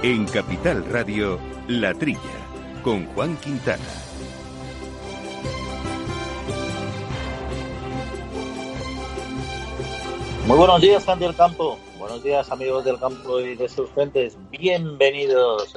En Capital Radio, La Trilla, con Juan Quintana. Muy buenos días, gente del campo. Buenos días, amigos del campo y de sus gentes. Bienvenidos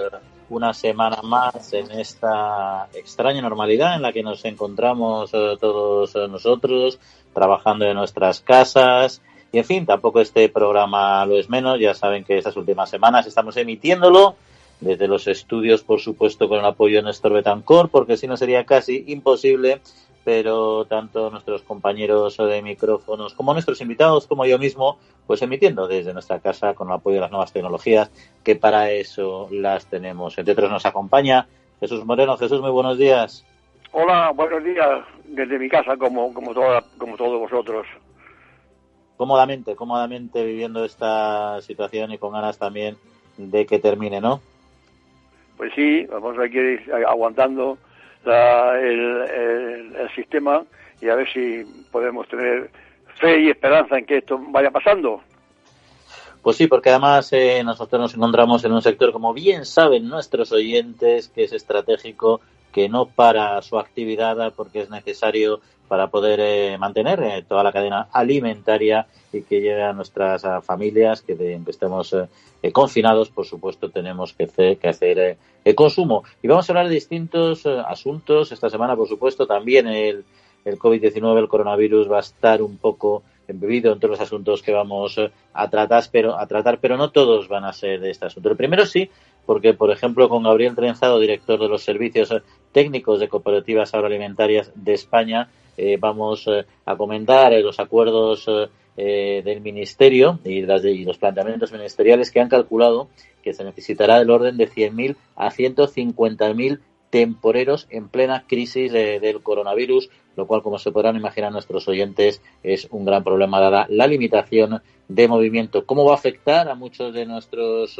una semana más en esta extraña normalidad en la que nos encontramos eh, todos nosotros, trabajando en nuestras casas. Y en fin, tampoco este programa lo es menos. Ya saben que estas últimas semanas estamos emitiéndolo desde los estudios, por supuesto, con el apoyo de Néstor Betancor, porque si no sería casi imposible pero tanto nuestros compañeros de micrófonos como nuestros invitados, como yo mismo, pues emitiendo desde nuestra casa con el apoyo de las nuevas tecnologías, que para eso las tenemos. Entre otros nos acompaña Jesús Moreno. Jesús, muy buenos días. Hola, buenos días desde mi casa, como, como, como todos vosotros. Cómodamente, cómodamente viviendo esta situación y con ganas también de que termine, ¿no? Pues sí, vamos a ir aguantando el, el, sistema y a ver si podemos tener fe y esperanza en que esto vaya pasando. Pues sí, porque además eh, nosotros nos encontramos en un sector, como bien saben nuestros oyentes, que es estratégico, que no para su actividad porque es necesario para poder eh, mantener eh, toda la cadena alimentaria y que llegue a nuestras familias, que, de, que estemos eh, confinados, por supuesto, tenemos que hacer, que hacer el consumo. Y vamos a hablar de distintos asuntos. Esta semana, por supuesto, también el, el COVID-19, el coronavirus, va a estar un poco embebido en todos los asuntos que vamos a tratar, pero, a tratar, pero no todos van a ser de este asunto. El primero sí, porque, por ejemplo, con Gabriel Trenzado, director de los servicios técnicos de cooperativas agroalimentarias de España, eh, vamos eh, a comentar eh, los acuerdos del Ministerio y, los planteamientos ministeriales que han calculado que se necesitará del orden de 100.000 a 150.000 temporeros en plena crisis del coronavirus, lo cual, como se podrán imaginar nuestros oyentes, es un gran problema dada la limitación de movimiento. ¿Cómo va a afectar a muchos de nuestros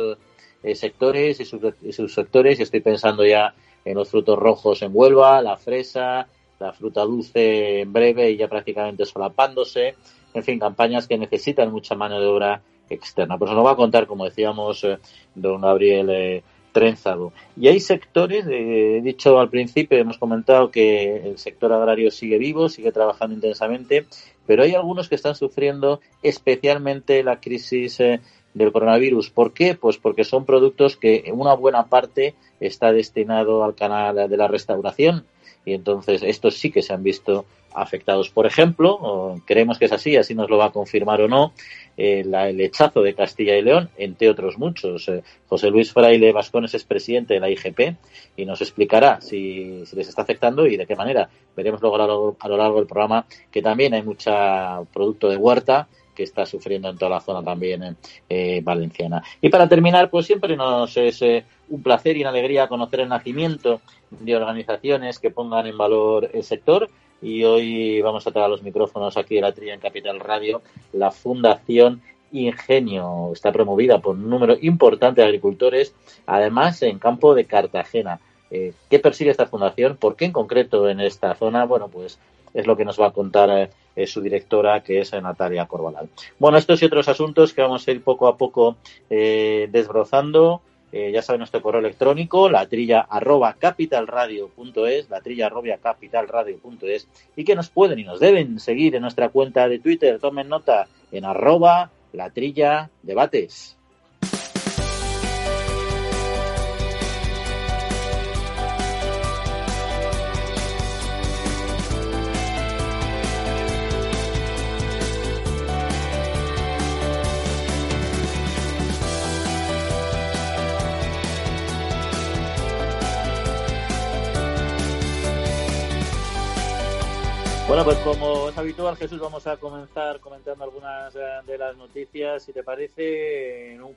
sectores y, y sus sectores? Y estoy pensando ya en los frutos rojos en Huelva, la fresa, la fruta dulce en breve y ya prácticamente solapándose. En fin, campañas que necesitan mucha mano de obra externa. Pues nos va a contar, como decíamos, eh, don Gabriel eh, Trenzado. Y hay sectores, eh, he dicho al principio, hemos comentado que el sector agrario sigue vivo, sigue trabajando intensamente, pero hay algunos que están sufriendo especialmente la crisis del coronavirus. ¿Por qué? Pues porque son productos que una buena parte está destinado al canal de la restauración y entonces estos sí que se han visto afectados. Por ejemplo, creemos que es así, así nos lo va a confirmar o no, eh, el hechazo de Castilla y León, entre otros muchos. Eh, José Luis Fraile Vascones es presidente de la IGP y nos explicará si, les está afectando y de qué manera. Veremos luego a lo, largo del programa que también hay mucho producto de huerta que está sufriendo en toda la zona también eh, valenciana. Y para terminar, pues siempre nos un placer y una alegría conocer el nacimiento de organizaciones que pongan en valor el sector. Y hoy vamos a traer los micrófonos aquí de la Trilla en Capital Radio, la Fundación Ingenio. Está promovida por un número importante de agricultores, además en campo de Cartagena. Eh, ¿Qué persigue esta fundación? ¿Por qué en concreto en esta zona? Bueno, pues es lo que nos va a contar eh, su directora, que es Natalia Corbalal. Bueno, estos y otros asuntos que vamos a ir poco a poco eh, desbrozando. Eh, ya saben nuestro correo electrónico, la trilla arroba capitalradio.es, la trilla arroba capitalradio.es, y que nos pueden y nos deben seguir en nuestra cuenta de Twitter. Tomen nota en arroba la trilla debates. Bueno, pues como es habitual, Jesús, vamos a comenzar comentando algunas eh, de las noticias, si te parece, en un,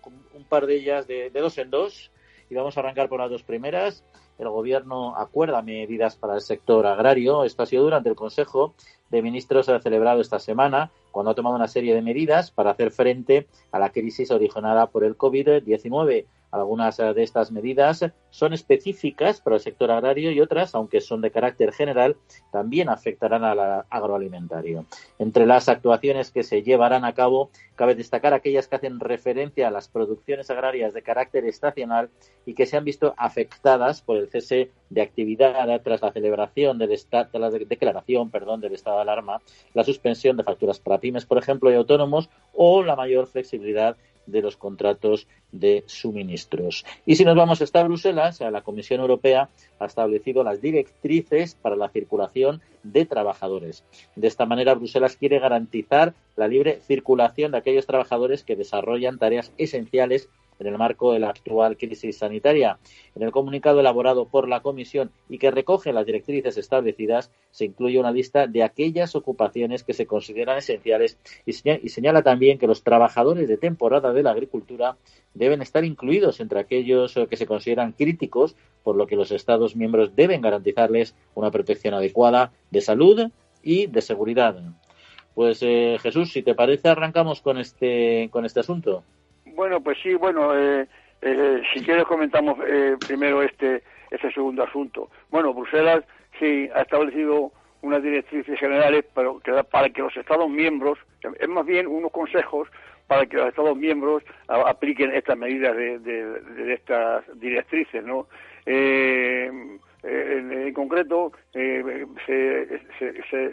par de ellas de, dos en dos. Y vamos a arrancar por las dos primeras. El Gobierno acuerda medidas para el sector agrario. Esto ha sido durante el Consejo de Ministros celebrado esta semana, cuando ha tomado una serie de medidas para hacer frente a la crisis originada por el COVID-19 Algunas de estas medidas son específicas para el sector agrario y otras, aunque son de carácter general, también afectarán al agroalimentario. Entre las actuaciones que se llevarán a cabo, cabe destacar aquellas que hacen referencia a las producciones agrarias de carácter estacional y que se han visto afectadas por el cese de actividad tras la celebración del de la declaración perdón, del estado de alarma, la suspensión de facturas para pymes, por ejemplo, y autónomos, o la mayor flexibilidad de los contratos de suministros. Y si nos vamos hasta Bruselas, la Comisión Europea ha establecido las directrices para la circulación de trabajadores. De esta manera, Bruselas quiere garantizar la libre circulación de aquellos trabajadores que desarrollan tareas esenciales en el marco de la actual crisis sanitaria. En el comunicado elaborado por la Comisión y que recoge las directrices establecidas, se incluye una lista de aquellas ocupaciones que se consideran esenciales y señala también que los trabajadores de temporada de la agricultura deben estar incluidos entre aquellos que se consideran críticos, por lo que los Estados miembros deben garantizarles una protección adecuada de salud y de seguridad. Pues eh, Jesús, si te parece, arrancamos con este con este asunto. Bueno, pues sí, bueno, eh, eh, si quieres comentamos eh, primero este, este segundo asunto. Bueno, Bruselas sí ha establecido unas directrices generales para para que los Estados miembros, es más bien unos consejos para que los Estados miembros apliquen estas medidas de, estas directrices, ¿no? en, concreto, se, se,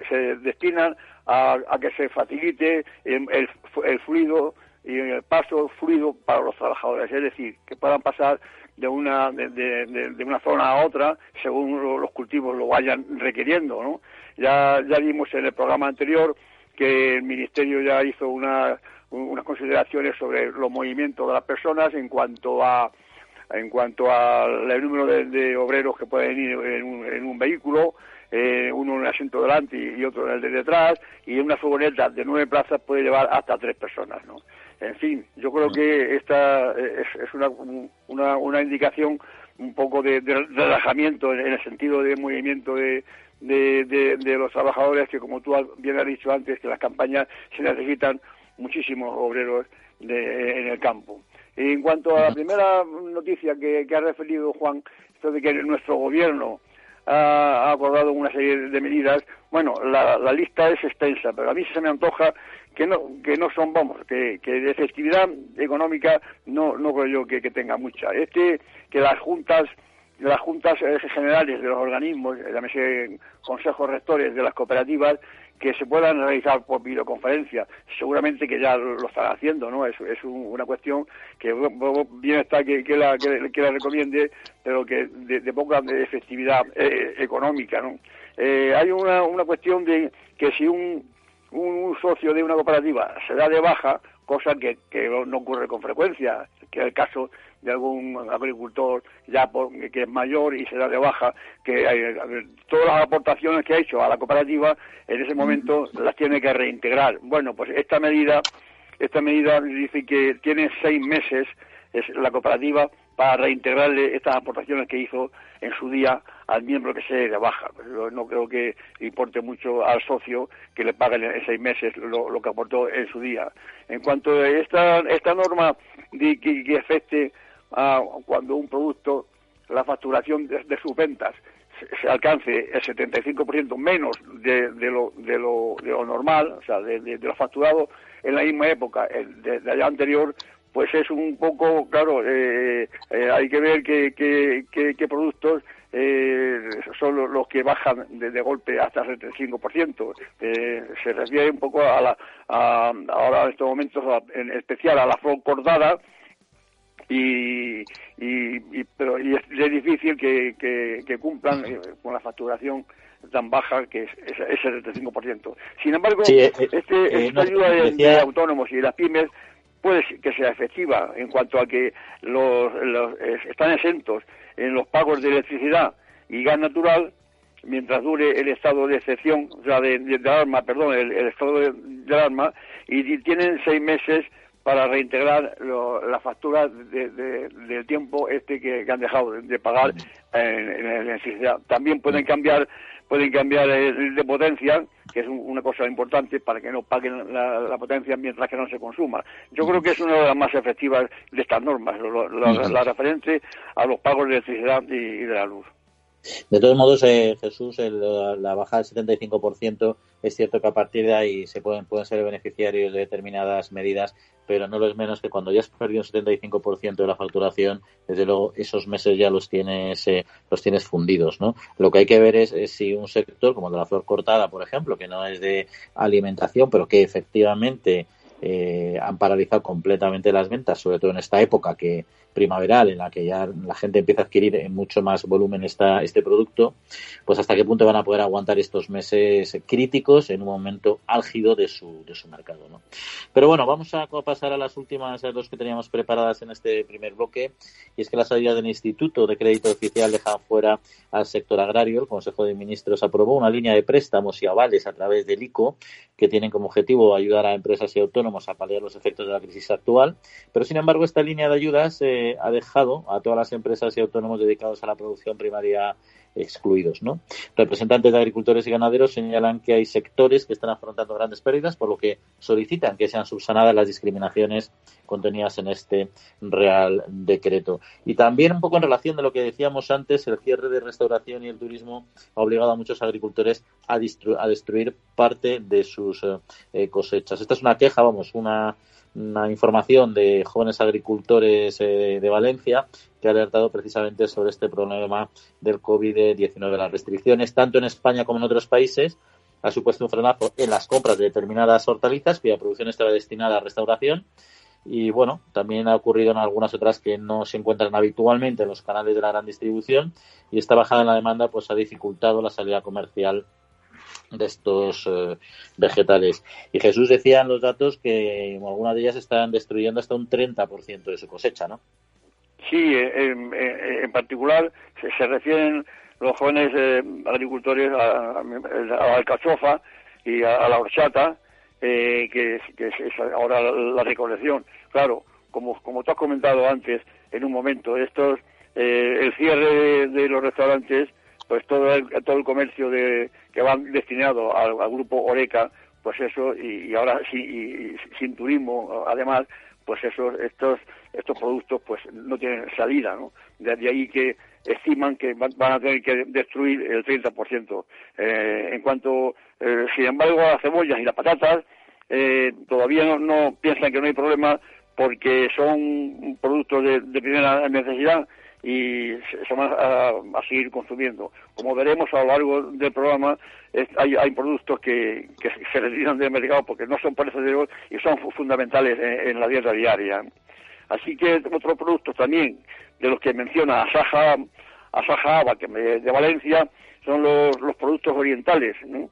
se, destinan a, a, que se facilite el, el fluido y el paso fluido para los trabajadores, es decir, que puedan pasar de una de, de, una zona a otra según los cultivos lo vayan requiriendo, ¿no? Ya ya vimos en el programa anterior que el ministerio ya hizo una, unas consideraciones sobre los movimientos de las personas en cuanto a en cuanto al número de, obreros que pueden ir en un, en un vehículo, eh, uno en el asiento delante y otro en el de detrás, y una furgoneta de nueve plazas puede llevar hasta tres personas, ¿no? En fin, yo creo que esta es, una, una, una, indicación un poco de, relajamiento en el sentido de movimiento de, de, de, los trabajadores que, como tú bien has dicho antes, que las campañas se necesitan muchísimos obreros en el campo. En cuanto a la primera noticia que, que ha referido Juan, esto de que nuestro gobierno ha, acordado una serie de medidas. Bueno, la, la, lista es extensa, pero a mí se me antoja que no, que no son, vamos, que, de efectividad económica no, no creo yo que, tenga mucha. Es que, las juntas las juntas generales de los organismos, llámese consejos rectores de las cooperativas, que se puedan realizar por videoconferencia. Seguramente que ya lo, están haciendo, ¿no? Es, es una cuestión que bien está que, que, la, que, la recomiende, pero que de, poca efectividad eh, económica, ¿no? Eh, hay una, una cuestión de que si un, un socio de una cooperativa se da de baja, cosa que, que no ocurre con frecuencia, que es el caso de algún agricultor ya que es mayor y se da de baja, que todas las aportaciones que ha hecho a la cooperativa en ese momento las tiene que reintegrar. Bueno, pues esta medida, esta medida dice que tiene seis meses es la cooperativa para reintegrarle estas aportaciones que hizo en su día al miembro que se de baja. no creo que importe mucho al socio que le paguen en seis meses lo, que aportó en su día. En cuanto a esta, esta norma de, que, afecte cuando un producto, la facturación de, sus ventas se, alcance el 75% menos de, lo, de, lo, de lo normal, o sea, de, lo facturado en la misma época de, allá anterior, pues es un poco, claro, eh, eh, hay que ver qué, qué, productos eh, son los, que bajan de, golpe hasta el 75%. Eh, se refiere un poco a la, a, ahora en estos momentos, en especial a la cordada y, y, pero y es, difícil que, que, cumplan eh, con la facturación tan baja que es, es, el 75%. Sin embargo, eh, eh, este, esta ayuda de, autónomos y de las pymes puede que sea efectiva en cuanto a que los, los están exentos en los pagos de electricidad y gas natural mientras dure el estado de excepción, o sea, de, de, alarma, perdón, el, estado de, alarma, y, tienen seis meses para reintegrar la factura del tiempo este que, han dejado de, pagar en, en, electricidad. También pueden cambiar pueden cambiar de potencia, que es una cosa importante para que no paguen la, potencia mientras que no se consuma. Yo creo que es una de las más efectivas de estas normas, la, referente a los pagos de electricidad y de la luz. De todos modos, eh, Jesús, la baja del 75% es cierto que a partir de ahí se pueden, pueden ser beneficiarios de determinadas medidas, pero no lo es menos que cuando ya has perdido un 75% de la facturación, desde luego esos meses ya los tienes, eh, los tienes fundidos, ¿no? Lo que hay que ver es, si un sector como el de la flor cortada, por ejemplo, que no es de alimentación, pero que efectivamente eh, han paralizado completamente las ventas, sobre todo en esta época que primaveral en la que ya la gente empieza a adquirir en mucho más volumen esta, este producto, pues hasta qué punto van a poder aguantar estos meses críticos en un momento álgido de su, de su mercado. ¿no? Pero bueno, vamos a pasar a las últimas dos que teníamos preparadas en este primer bloque, y es que la salida del Instituto de Crédito Oficial deja fuera al sector agrario. El Consejo de Ministros aprobó una línea de préstamos y avales a través del ICO que tienen como objetivo ayudar a empresas y autónomos a paliar los efectos de la crisis actual, pero sin embargo esta línea de ayudas eh, ha dejado a todas las empresas y autónomos dedicados a la producción primaria excluidos. ¿no? Representantes de agricultores y ganaderos señalan que hay sectores que están afrontando grandes pérdidas, por lo que solicitan que sean subsanadas las discriminaciones contenidas en este Real Decreto. Y también un poco en relación de lo que decíamos antes, el cierre de restauración y el turismo ha obligado a muchos agricultores a, destruir parte de sus eh, cosechas. Esta es una queja, vamos, una una información de jóvenes agricultores eh, de Valencia que ha alertado precisamente sobre este problema del COVID-19. Las restricciones, tanto en España como en otros países, ha supuesto un frenazo en las compras de determinadas hortalizas cuya producción estaba destinada a restauración. Y bueno, también ha ocurrido en algunas otras que no se encuentran habitualmente en los canales de la gran distribución y esta bajada en la demanda pues ha dificultado la salida comercial de estos eh, vegetales. Y Jesús decía en los datos que algunas de ellas están destruyendo hasta un 30% de su cosecha, ¿no? Sí, eh, en, particular se, refieren los jóvenes eh, agricultores a, la alcachofa y a, la horchata, que, es, ahora la, recolección. Claro, como, como tú has comentado antes, en un momento, estos el cierre de los restaurantes pues todo el, todo el comercio de, que va destinado al, grupo Oreca, pues eso, y, ahora sí, sin turismo, además, pues eso, estos, estos productos pues no tienen salida, ¿no? De, ahí que estiman que van, a tener que destruir el 30%. Eh, en cuanto, eh, sin embargo, a las cebollas y las patatas, eh, todavía no, no, piensan que no hay problema porque son productos de primera necesidad y se van a, seguir consumiendo. Como veremos a lo largo del programa, hay, hay, productos que, se retiran del mercado porque no son perecederos y son fundamentales en, la dieta diaria. Así que otros productos también, de los que menciona Asaja, Asaja de Valencia, son los, productos orientales, ¿no?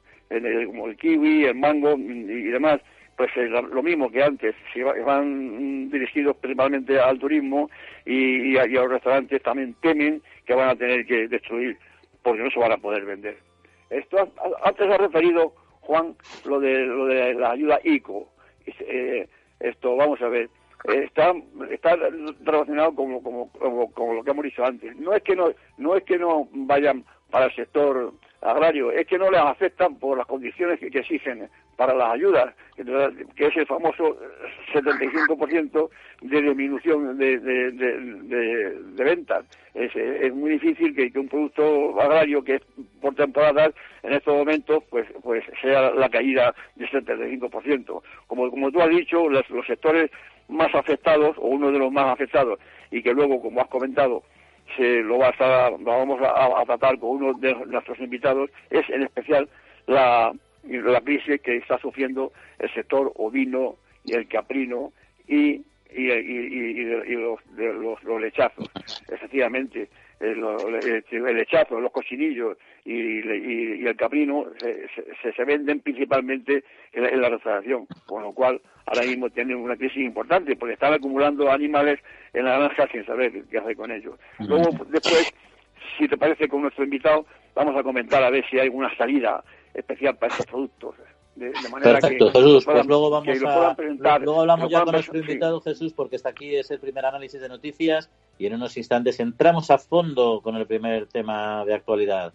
como el kiwi, el mango y demás pues es lo mismo que antes, si van dirigidos principalmente al turismo y, a, los restaurantes también temen que van a tener que destruir porque no se van a poder vender. Esto antes ha referido Juan lo de lo de la ayuda ICO. Eh, esto vamos a ver está está relacionado como, como, como, lo que hemos dicho antes. No es que no no es que no vayan para el sector agrario, es que no les afectan por las condiciones que exigen para las ayudas, que es el famoso 75% de disminución de, de, ventas. Es, muy difícil que, un producto agrario que es por temporadas en estos momentos pues pues sea la caída del 75%. Como, como tú has dicho, los, sectores más afectados, o uno de los más afectados, y que luego, como has comentado, se lo, vas a, lo vamos a, a tratar con uno de nuestros invitados, es en especial la la crisis que está sufriendo el sector ovino y el caprino y, y, los, los, lechazos. Efectivamente, el, el, lechazo, los cochinillos y, el caprino se, se, venden principalmente en la, restauración, con lo cual ahora mismo tienen una crisis importante porque están acumulando animales en la granja sin saber qué hacer con ellos. Luego, después, si te parece con nuestro invitado, vamos a comentar a ver si hay alguna salida especial para estos productos. De, manera Perfecto, Jesús. pues luego vamos a. luego hablamos ya con nuestro invitado, Jesús, porque está aquí es el primer análisis de noticias y en unos instantes entramos a fondo con el primer tema de actualidad.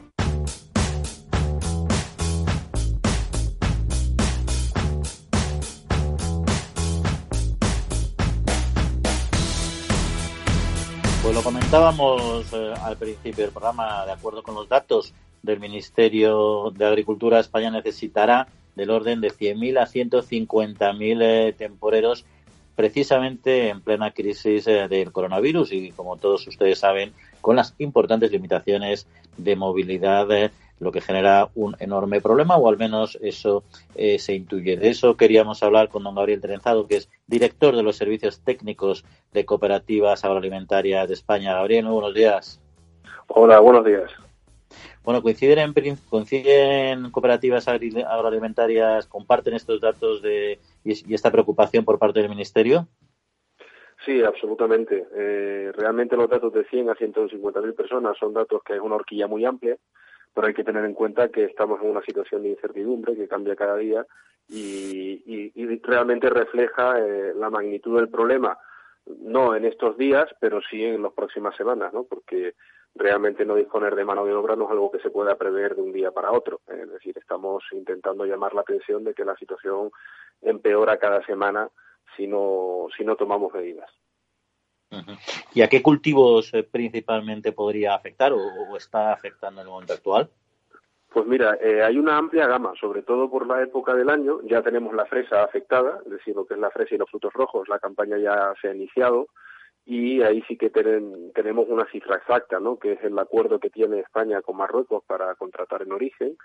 Comentábamos eh, al principio del programa, de acuerdo con los datos del Ministerio de Agricultura, España necesitará del orden de 100.000 a 150.000 eh, temporeros precisamente en plena crisis eh, del coronavirus y como todos ustedes saben con las importantes limitaciones de movilidad lo que genera un enorme problema, o al menos eso eh, se intuye. De eso queríamos hablar con don Gabriel Trenzado, que es director de los servicios técnicos de cooperativas agroalimentarias de España. Gabriel, muy buenos días. Hola, buenos días. Bueno, coinciden, en, coinciden cooperativas agroalimentarias, comparten estos datos de, y, esta preocupación por parte del Ministerio. Sí, absolutamente. Eh, realmente los datos de 100 a 150 mil personas son datos que es una horquilla muy amplia pero hay que tener en cuenta que estamos en una situación de incertidumbre que cambia cada día y, realmente refleja eh, la magnitud del problema, no en estos días, pero sí en las próximas semanas, ¿no? Porque realmente no disponer de mano de obra no es algo que se pueda prever de un día para otro. Es decir, estamos intentando llamar la atención de que la situación empeora cada semana si no, si no tomamos medidas. ¿Y a qué cultivos eh, principalmente podría afectar o, está afectando en el momento actual? Pues mira, eh, hay una amplia gama, sobre todo por la época del año. Ya tenemos la fresa afectada, es decir, lo que es la fresa y los frutos rojos, la campaña ya se ha iniciado y ahí sí que tenemos una cifra exacta, ¿no? Que es el acuerdo que tiene España con Marruecos para contratar en origen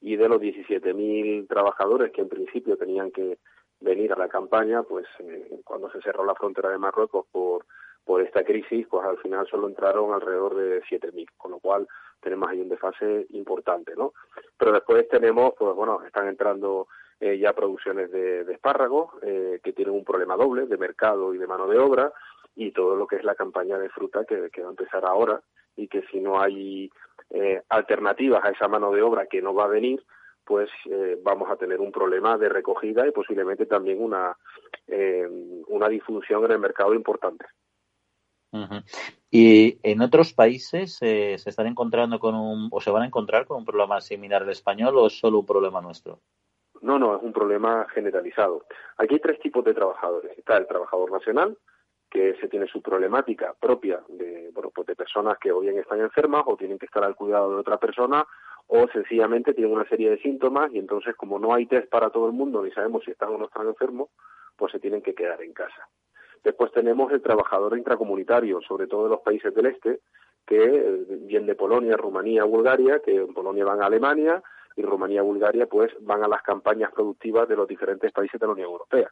y de los 17.000 trabajadores que en principio tenían que venir a la campaña, pues eh, cuando se cerró la frontera de Marruecos por por esta crisis, pues al final solo entraron alrededor de 7.000, con lo cual tenemos ahí un desfase importante, ¿no? Pero después tenemos, pues bueno, están entrando eh, ya producciones de, espárragos eh, que tienen un problema doble de mercado y de mano de obra y todo lo que es la campaña de fruta que, va a empezar ahora y que si no hay eh, alternativas a esa mano de obra que no va a venir, pues eh, vamos a tener un problema de recogida y posiblemente también una, eh, una disfunción en el mercado importante. ¿Y en otros países eh, se están encontrando con un, o se van a encontrar con un problema similar al español o es solo un problema nuestro? No, no, es un problema generalizado. Aquí hay tres tipos de trabajadores. Está el trabajador nacional, que se tiene su problemática propia de, bueno, pues de personas que o bien están enfermas o tienen que estar al cuidado de otra persona o sencillamente tienen una serie de síntomas y entonces como no hay test para todo el mundo ni sabemos si están o no están enfermos, pues se tienen que quedar en casa. Después tenemos el trabajador intracomunitario, sobre todo de los países del este, que eh, viene de Polonia, Rumanía, Bulgaria, que en Polonia van a Alemania y Rumanía, Bulgaria, pues van a las campañas productivas de los diferentes países de la Unión Europea.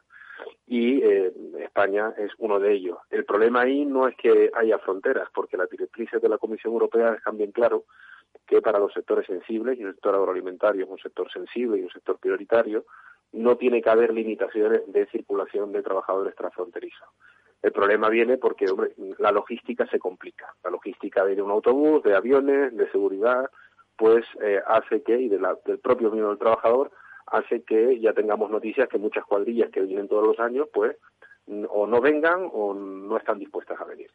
Y eh, España es uno de ellos. El problema ahí no es que haya fronteras, porque las directrices de la Comisión Europea dejan bien claro que para los sectores sensibles, y el sector agroalimentario es un sector sensible y un sector prioritario, no tiene que haber limitaciones de circulación de trabajadores transfronterizos. El problema viene porque hombre, la logística se complica. La logística de un autobús, de aviones, de seguridad, pues eh, hace que, y del propio mismo del trabajador, hace que ya tengamos noticias que muchas cuadrillas que vienen todos los años, pues o no vengan o no están dispuestas a venir.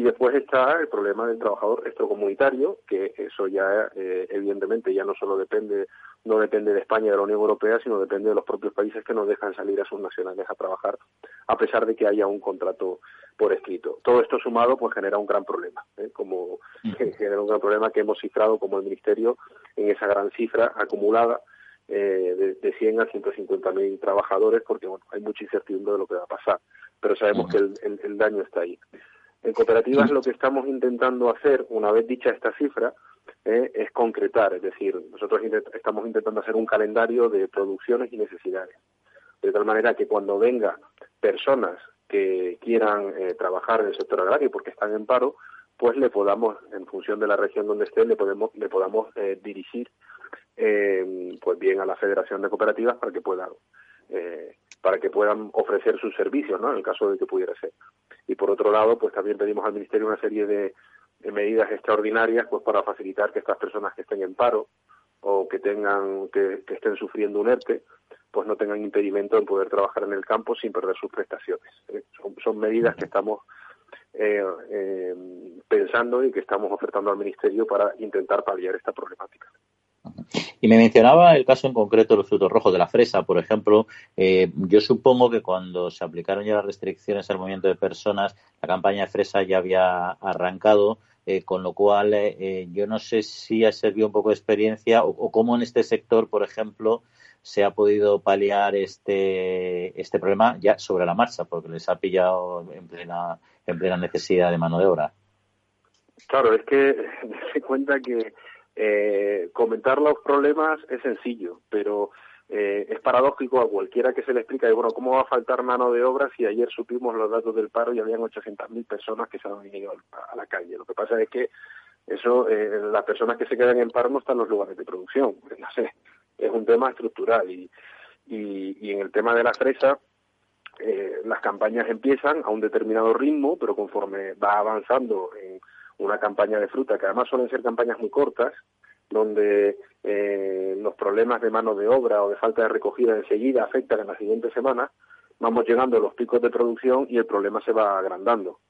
Y después está el problema del trabajador extracomunitario, que eso ya eh, evidentemente ya no solo depende no depende de España y de la Unión Europea, sino depende de los propios países que no dejan salir a sus nacionales a trabajar, a pesar de que haya un contrato por escrito. Todo esto sumado pues genera un gran problema, ¿eh? como genera un gran problema que hemos cifrado como el Ministerio en esa gran cifra acumulada eh, de, de 100 a 150 mil trabajadores, porque bueno, hay mucha incertidumbre de lo que va a pasar, pero sabemos que el daño está ahí. En cooperativas lo que estamos intentando hacer, una vez dicha esta cifra, eh, es concretar, es decir, nosotros estamos intentando hacer un calendario de producciones y necesidades, de tal manera que cuando venga personas que quieran eh, trabajar en el sector agrario porque están en paro, pues le podamos, en función de la región donde estén, le podemos, le podamos eh, dirigir, pues bien a la Federación de Cooperativas para que puedan para que puedan ofrecer sus servicios, ¿no? En el caso de que pudiera ser. Y por otro lado, pues también pedimos al Ministerio una serie de, medidas extraordinarias, pues para facilitar que estas personas que estén en paro o que tengan, que, estén sufriendo un ERTE, pues no tengan impedimento en poder trabajar en el campo sin perder sus prestaciones. ¿eh? Son, medidas que estamos eh, eh, pensando y que estamos ofertando al Ministerio para intentar paliar esta problemática. Y me mencionaba el caso en concreto de los frutos rojos, de la fresa, por ejemplo. Eh, yo supongo que cuando se aplicaron ya las restricciones al movimiento de personas, la campaña de fresa ya había arrancado, eh, con lo cual eh, yo no sé si ha servido un poco de experiencia o, cómo en este sector, por ejemplo, se ha podido paliar este, este problema ya sobre la marcha, porque les ha pillado en plena, en plena necesidad de mano de obra. Claro, es que se cuenta que eh, comentar los problemas es sencillo, pero eh, es paradójico a cualquiera que se le explica, bueno, ¿cómo va a faltar mano de obra si ayer supimos los datos del paro y habían 800.000 personas que se han venido a la calle? Lo que pasa es que eso, eh, las personas que se quedan en paro no están en los lugares de producción. No sé, es un tema estructural y, y, y en el tema de la fresa, eh, las campañas empiezan a un determinado ritmo, pero conforme va avanzando en una campaña de fruta, que además suelen ser campañas muy cortas, donde eh, los problemas de mano de obra o de falta de recogida enseguida afectan en la siguiente semana, vamos llegando a los picos de producción y el problema se va agrandando.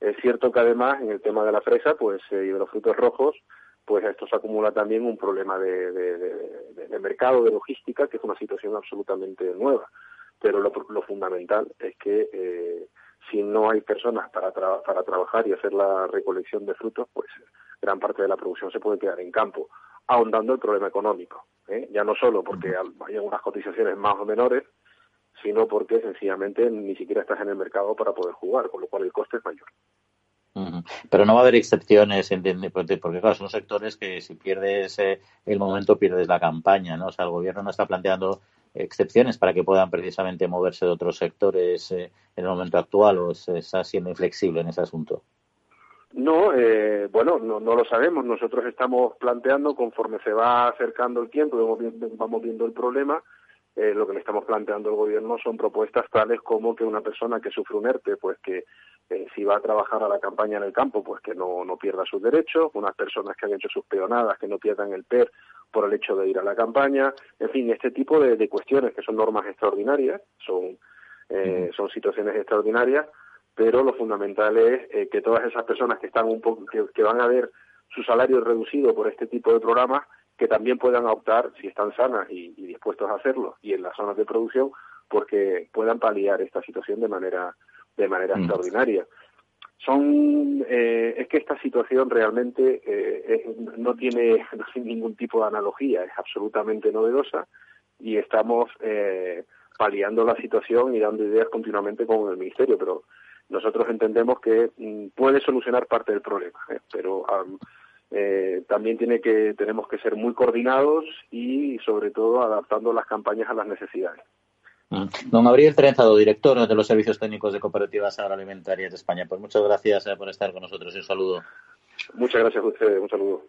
Es cierto que además en el tema de la fresa pues eh, y de los frutos rojos, pues esto se acumula también un problema de, de, mercado, de logística, que es una situación absolutamente nueva. Pero lo, lo fundamental es que eh, si no hay personas para, para trabajar y hacer la recolección de frutos, pues gran parte de la producción se puede quedar en campo, ahondando el problema económico. ¿eh? Ya no solo porque hay unas cotizaciones más o menores, sino porque sencillamente ni siquiera estás en el mercado para poder jugar, con lo cual el coste es mayor. Pero no va a haber excepciones, porque claro, son sectores que si pierdes eh, el momento pierdes la campaña, ¿no? O sea, el gobierno no está planteando excepciones para que puedan precisamente moverse de otros sectores eh, en el momento actual o se está siendo inflexible en ese asunto? No, eh, bueno, no, no, lo sabemos. Nosotros estamos planteando, conforme se va acercando el tiempo, vamos viendo, el problema, eh, lo que le estamos planteando al gobierno son propuestas tales como que una persona que sufre un ERTE, pues que eh, si va a trabajar a la campaña en el campo, pues que no, no pierda sus derechos, unas personas que han hecho sus peonadas, que no pierdan el PER por el hecho de ir a la campaña, en fin, este tipo de, cuestiones que son normas extraordinarias, son, eh, son situaciones extraordinarias, pero lo fundamental es eh, que todas esas personas que están un poco, que, van a ver su salario reducido por este tipo de programas, que también puedan optar, si están sanas y, dispuestos a hacerlo, y en las zonas de producción, porque puedan paliar esta situación de manera de manera extraordinaria. Son eh, es que esta situación realmente eh, no tiene ningún tipo de analogía es absolutamente novedosa y estamos eh, paliando la situación y dando ideas continuamente con el ministerio pero nosotros entendemos que mm, puede solucionar parte del problema pero también tiene que tenemos que ser muy coordinados y sobre todo adaptando las campañas a las necesidades Mm. Don Gabriel Trenzado, director de los servicios técnicos de cooperativas agroalimentarias de España. Pues muchas gracias eh, por estar con nosotros y un saludo. Muchas gracias a ustedes, un saludo.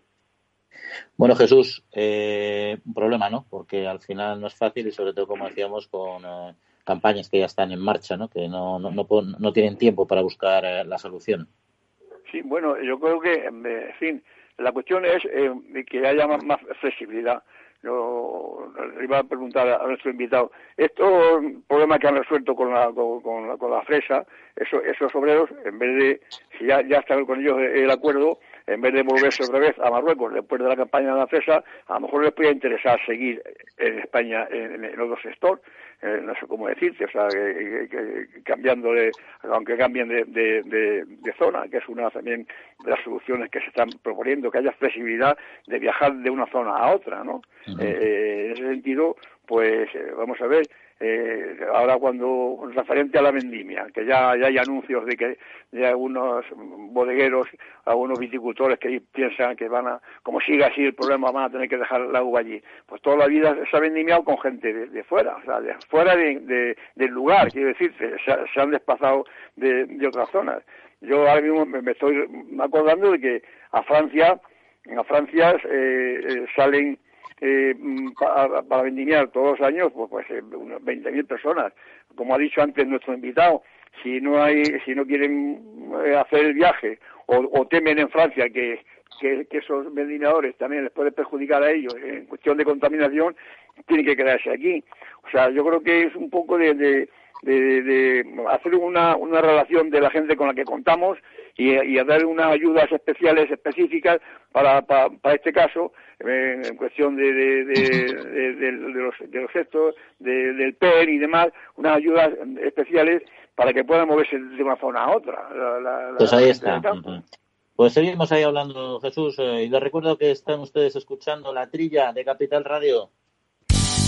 Bueno, Jesús, eh, un problema, ¿no? Porque al final no es fácil y sobre todo, como decíamos, con eh, campañas que ya están en marcha, ¿no? Que no, no, no, tienen tiempo para buscar la solución. Sí, bueno, yo creo que, en fin, la cuestión es que haya más flexibilidad. Yo iba a preguntar a nuestro invitado, estos problemas que han resuelto con la, con, la, con la fresa, eso, esos obreros, en vez de, si ya, ya con ellos el acuerdo, en vez de volverse otra vez a Marruecos después de la campaña de la fresa, a lo mejor les puede interesar seguir en España en, en otro sector eh, no sé cómo decirte, o sea, que, cambiándole, aunque cambien de, de, zona, que es una también de las soluciones que se están proponiendo, que haya flexibilidad de viajar de una zona a otra, ¿no? Eh, eh, en ese sentido, pues vamos a ver, eh, ahora cuando referente a la vendimia, que ya, hay anuncios de que de algunos bodegueros, algunos viticultores que piensan que van a, como siga así el problema, van a tener que dejar la uva allí. Pues toda la vida se ha vendimiado con gente de, fuera, o sea, de fuera de, del lugar, quiero decir, se, han desplazado de, de otras zonas. Yo ahora mismo me, estoy acordando de que a Francia, a Francia eh, eh salen eh, mm, para, para vendimiar todos los años, pues, pues eh, unos 20.000 personas. como ha dicho antes nuestro invitado, si no hay, si no quieren eh, hacer el viaje o, temen en Francia que, esos vendinadores también les puede perjudicar a ellos en cuestión de contaminación, tienen que quedarse aquí. O sea, yo creo que es un poco de, de, de, hacer una, una relación de la gente con la que contamos y, y a dar unas ayudas especiales, específicas para, para, para este caso, en cuestión de, de, de, los, de los gestos, del PER y demás, unas ayudas especiales para que puedan moverse de una zona a otra. pues ahí está. Pues seguimos ahí hablando, Jesús, eh, y les recuerdo que están ustedes escuchando la trilla de Capital Radio.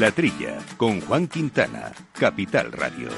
La Trilla, con Juan Quintana, Capital Radio.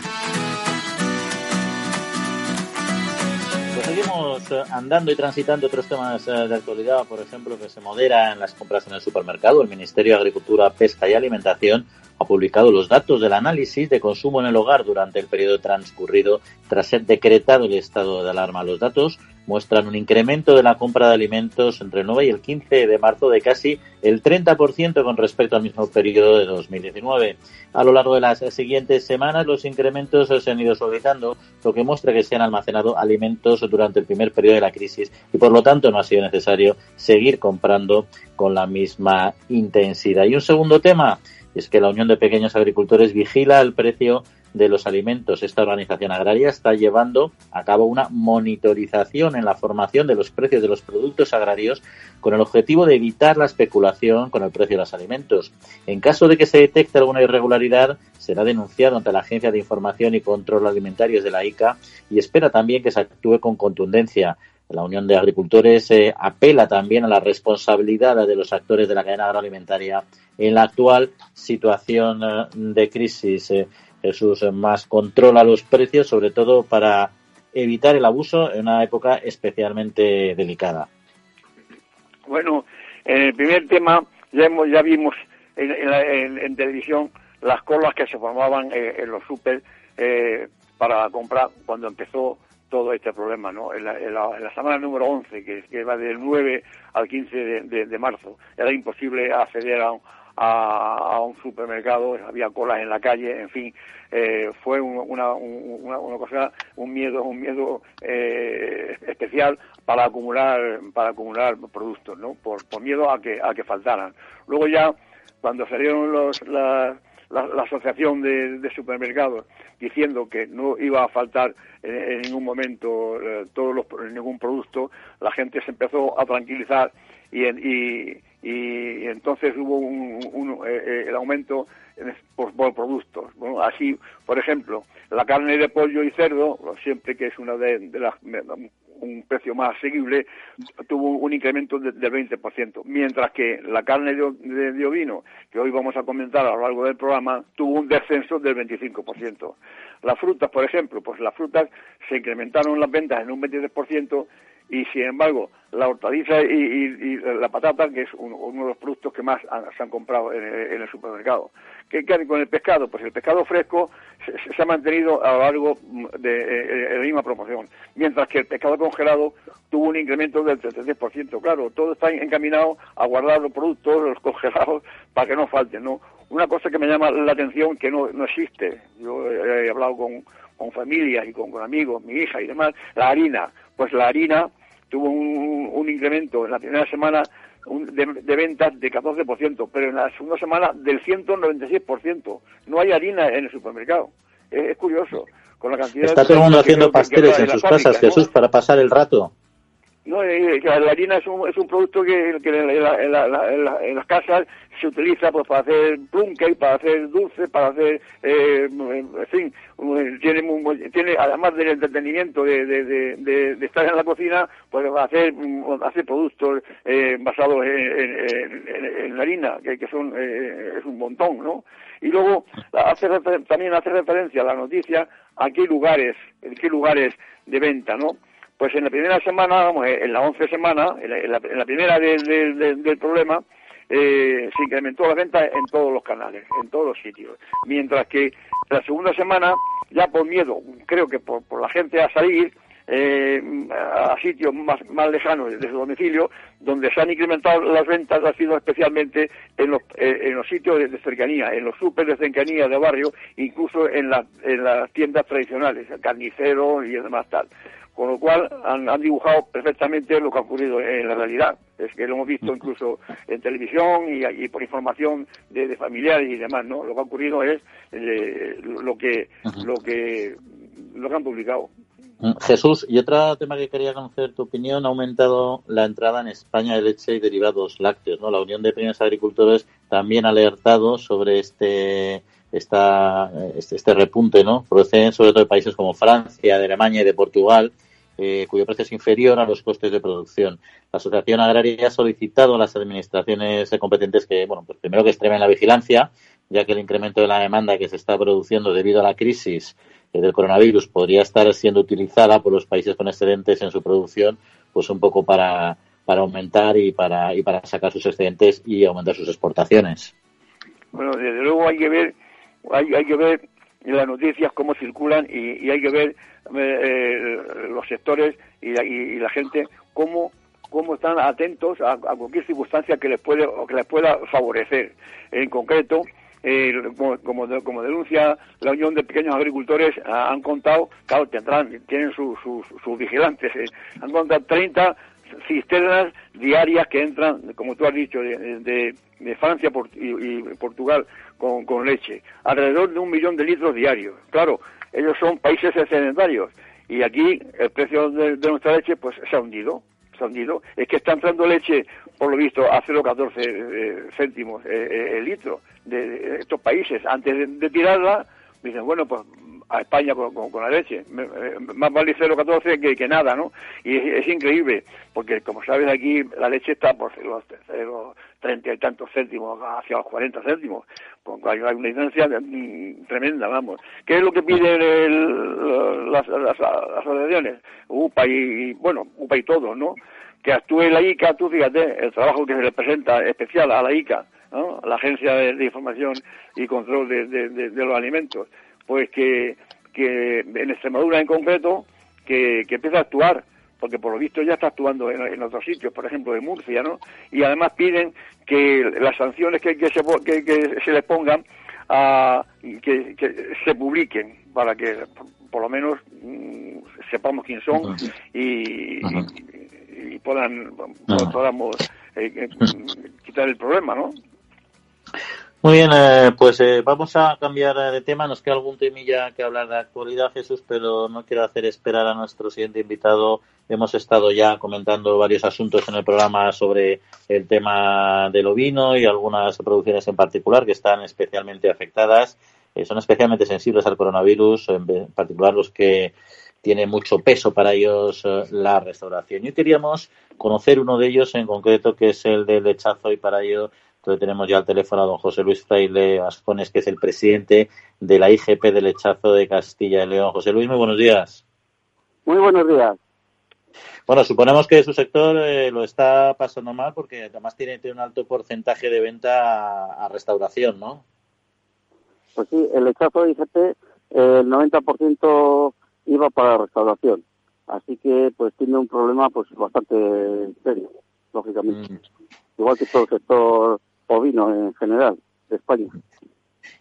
Pues seguimos eh, andando y transitando otros temas eh, de actualidad, por ejemplo, que se modera en las compras en el supermercado. El Ministerio de Agricultura, Pesca y Alimentación ha publicado los datos del análisis de consumo en el hogar durante el periodo transcurrido tras ser decretado el estado de alarma. Los datos muestran un incremento de la compra de alimentos entre el 9 y el 15 de marzo de casi el 30% con respecto al mismo periodo de 2019. A lo largo de las siguientes semanas los incrementos se han ido suavizando, lo que muestra que se han almacenado alimentos durante el primer periodo de la crisis y por lo tanto no ha sido necesario seguir comprando con la misma intensidad. Y un segundo tema es que la Unión de Pequeños Agricultores vigila el precio de los alimentos. Esta organización agraria está llevando a cabo una monitorización en la formación de los precios de los productos agrarios con el objetivo de evitar la especulación con el precio de los alimentos. En caso de que se detecte alguna irregularidad, será denunciado ante la Agencia de Información y Control Alimentarios de la ICA y espera también que se actúe con contundencia. La Unión de Agricultores eh, apela también a la responsabilidad de los actores de la cadena agroalimentaria en la actual situación eh, de crisis. Eh, Jesús más controla los precios, sobre todo para evitar el abuso en una época especialmente delicada. Bueno, en el primer tema ya, hemos, ya vimos en, televisión las colas que se formaban eh, en los super eh, para comprar cuando empezó todo este problema, ¿no? En la, semana número 11, que, va del 9 al 15 de, marzo, era imposible acceder a, a, un supermercado, había colas en la calle, en fin, eh, fue una, una, cosa, un miedo, un miedo eh, especial para acumular, para acumular productos, ¿no? Por, por miedo a que, a que faltaran. Luego ya, cuando salieron los, la, la, asociación de, supermercados diciendo que no iba a faltar en, ningún momento eh, todos los, ningún producto, la gente se empezó a tranquilizar y, y, y entonces hubo un, eh, eh, el aumento por, productos. así, por ejemplo, la carne de pollo y cerdo, siempre que es una de, las un precio más asequible, tuvo un incremento del 20%, mientras que la carne de, de, ovino, que hoy vamos a comentar a lo largo del programa, tuvo un descenso del 25%. Las frutas, por ejemplo, pues las frutas se incrementaron las ventas en un 23%, y sin embargo la hortaliza y, la patata, que es uno, de los productos que más se han comprado en, el supermercado. ¿Qué hay con el pescado? Pues el pescado fresco se, ha mantenido a lo largo de, eh, la misma proporción, mientras que el pescado congelado tuvo un incremento del 33%. Claro, todo está encaminado a guardar los productos, los congelados, para que no falten, ¿no? Una cosa que me llama la atención que no, no existe, yo he hablado con, con familias y con amigos, mi hija y demás, la harina. Pues la harina tuvo un, incremento en la primera semana de, ventas de 14%, pero en la segunda semana del 196%. No hay harina en el supermercado. Es, curioso. Con la cantidad Está todo el mundo haciendo pasteles en sus casas, Jesús, para pasar el rato. No, eh, la harina es un, es un producto que, en, las casas se utiliza pues para hacer plunque, para hacer dulce, para hacer, eh, en fin, tiene, tiene además del entretenimiento de, de, estar en la cocina, pues hacer, hacer productos eh, basados en, la harina, que, que son es un montón, ¿no? Y luego hace también hace referencia a la noticia a qué lugares, en qué lugares de venta, ¿no? Pues en la primera semana, vamos, eh, en la once semana, en la, primera del problema, eh, se incrementó la venta en todos los canales, en todos los sitios. Mientras que la segunda semana, ya por miedo, creo que por, la gente a salir, eh, a sitios más, más lejanos de su domicilio, donde se han incrementado las ventas ha sido especialmente en los, en los sitios de, cercanía, en los super de cercanía de barrio, incluso en, en las tiendas tradicionales, el carnicero y demás tal con lo cual han, dibujado perfectamente lo que ha ocurrido en la realidad. Es que lo hemos visto incluso en televisión y, por información de, familiares y demás, ¿no? Lo que ha ocurrido es eh, lo que lo que lo que han publicado. Mm, Jesús, y otro tema que quería conocer tu opinión, ha aumentado la entrada en España de leche y derivados lácteos, ¿no? La Unión de Pequeños Agricultores también ha alertado sobre este esta, este, este repunte, ¿no? Proceden sobre todo de países como Francia, de Alemania y de Portugal, eh, cuyo precio es inferior a los costes de producción. La Asociación Agraria ha solicitado a las administraciones competentes que, bueno, pues primero que extremen la vigilancia, ya que el incremento de la demanda que se está produciendo debido a la crisis eh, del coronavirus podría estar siendo utilizada por los países con excedentes en su producción, pues un poco para, para aumentar y para, y para sacar sus excedentes y aumentar sus exportaciones. Bueno, desde luego hay que ver, hay, hay que ver las noticias cómo circulan y hay que ver eh, los sectores y, la gente cómo cómo están atentos a, cualquier circunstancia que les puede o que les pueda favorecer. En concreto, eh, como, como, denuncia la Unión de Pequeños Agricultores, han contado, claro, tendrán, tienen sus vigilantes, eh, han contado 30 cisternas diarias que entran, como tú has dicho, de, de, Francia y, Portugal con, con leche, alrededor de un millón de litros diarios. Claro, ellos son países excedentarios y aquí el precio de, nuestra leche pues se ha hundido se ha hundido. Es que está entrando leche por lo visto a 0,14 eh, céntimos eh, eh, el litro de, estos países. Antes de, tirarla dicen bueno pues a España con, la leche. Más vale 0,14 que, que nada, ¿no? Y es, increíble, porque como sabes aquí la leche está por los, los 30 y tantos céntimos hacia los 40 céntimos hay una distancia tremenda, vamos. ¿Qué es lo que piden las, asociaciones? UPA y, bueno, UPA y todo, ¿no? Que actúe la ICA, tú fíjate, el trabajo que se le presenta especial a la ICA, ¿no? la Agencia de, Información y Control de, los Alimentos, pues que, que en Extremadura en concreto, que, que empiece a actuar porque por lo visto ya está actuando en, otros sitios, por ejemplo en Murcia, ¿no? Y además piden que las sanciones que, se, que, se les pongan a, que, se publiquen para que por lo menos mm, sepamos quién son y, y, puedan podamos eh, eh, quitar el problema, ¿no? Muy bien, eh, pues eh, vamos a cambiar de tema. Nos queda algún temilla que hablar de actualidad, Jesús, pero no quiero hacer esperar a nuestro siguiente invitado. Hemos estado ya comentando varios asuntos en el programa sobre el tema del ovino y algunas producciones en particular que están especialmente afectadas. Eh, son especialmente sensibles al coronavirus, en particular los que tienen mucho peso para ellos la restauración. Y queríamos conocer uno de ellos en concreto, que es el del lechazo, y para ello tenemos ya al teléfono a don José Luis Fraile Ascones, que es el presidente de la IGP del Lechazo de Castilla y León. José Luis, muy buenos días. Muy buenos días. Bueno, suponemos que su sector eh, lo está pasando mal porque además tiene, un alto porcentaje de venta a, restauración, ¿no? Pues sí, el lechazo de IGP, el 90% iba para restauración. Así que pues tiene un problema pues bastante serio, lógicamente. Mm. Igual que todo el sector ovino en general de España.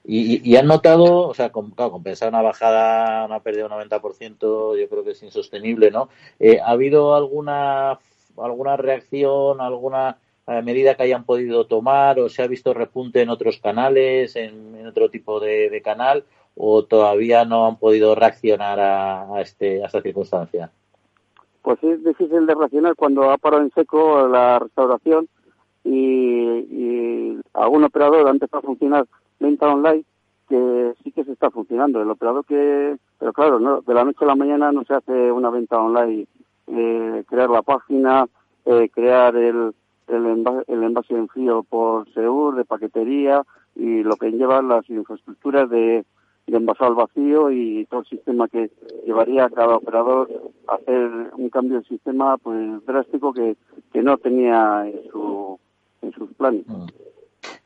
Y, y, han notado, o sea, con, claro, compensar una bajada, una pérdida de un 90%, yo creo que es insostenible, ¿no? Eh, ¿Ha habido alguna, alguna reacción, alguna eh, medida que hayan podido tomar o se ha visto repunte en otros canales, en, otro tipo de, canal, o todavía no han podido reaccionar a, este, a esta circunstancia? pues es difícil de racionar cuando ha parado en seco la restauración y, algún operador ha empezado funcionar venta online que sí que se está funcionando. El operador que, pero claro, no, de la noche a la mañana no se hace una venta online, eh, crear la página, eh, crear el, el, envase, en frío por SEUR, de paquetería y lo que lleva las infraestructuras de, de envasado al vacío y todo el sistema que llevaría a cada operador hacer un cambio de sistema pues drástico que, que no tenía en, su, en sus planes. Mm.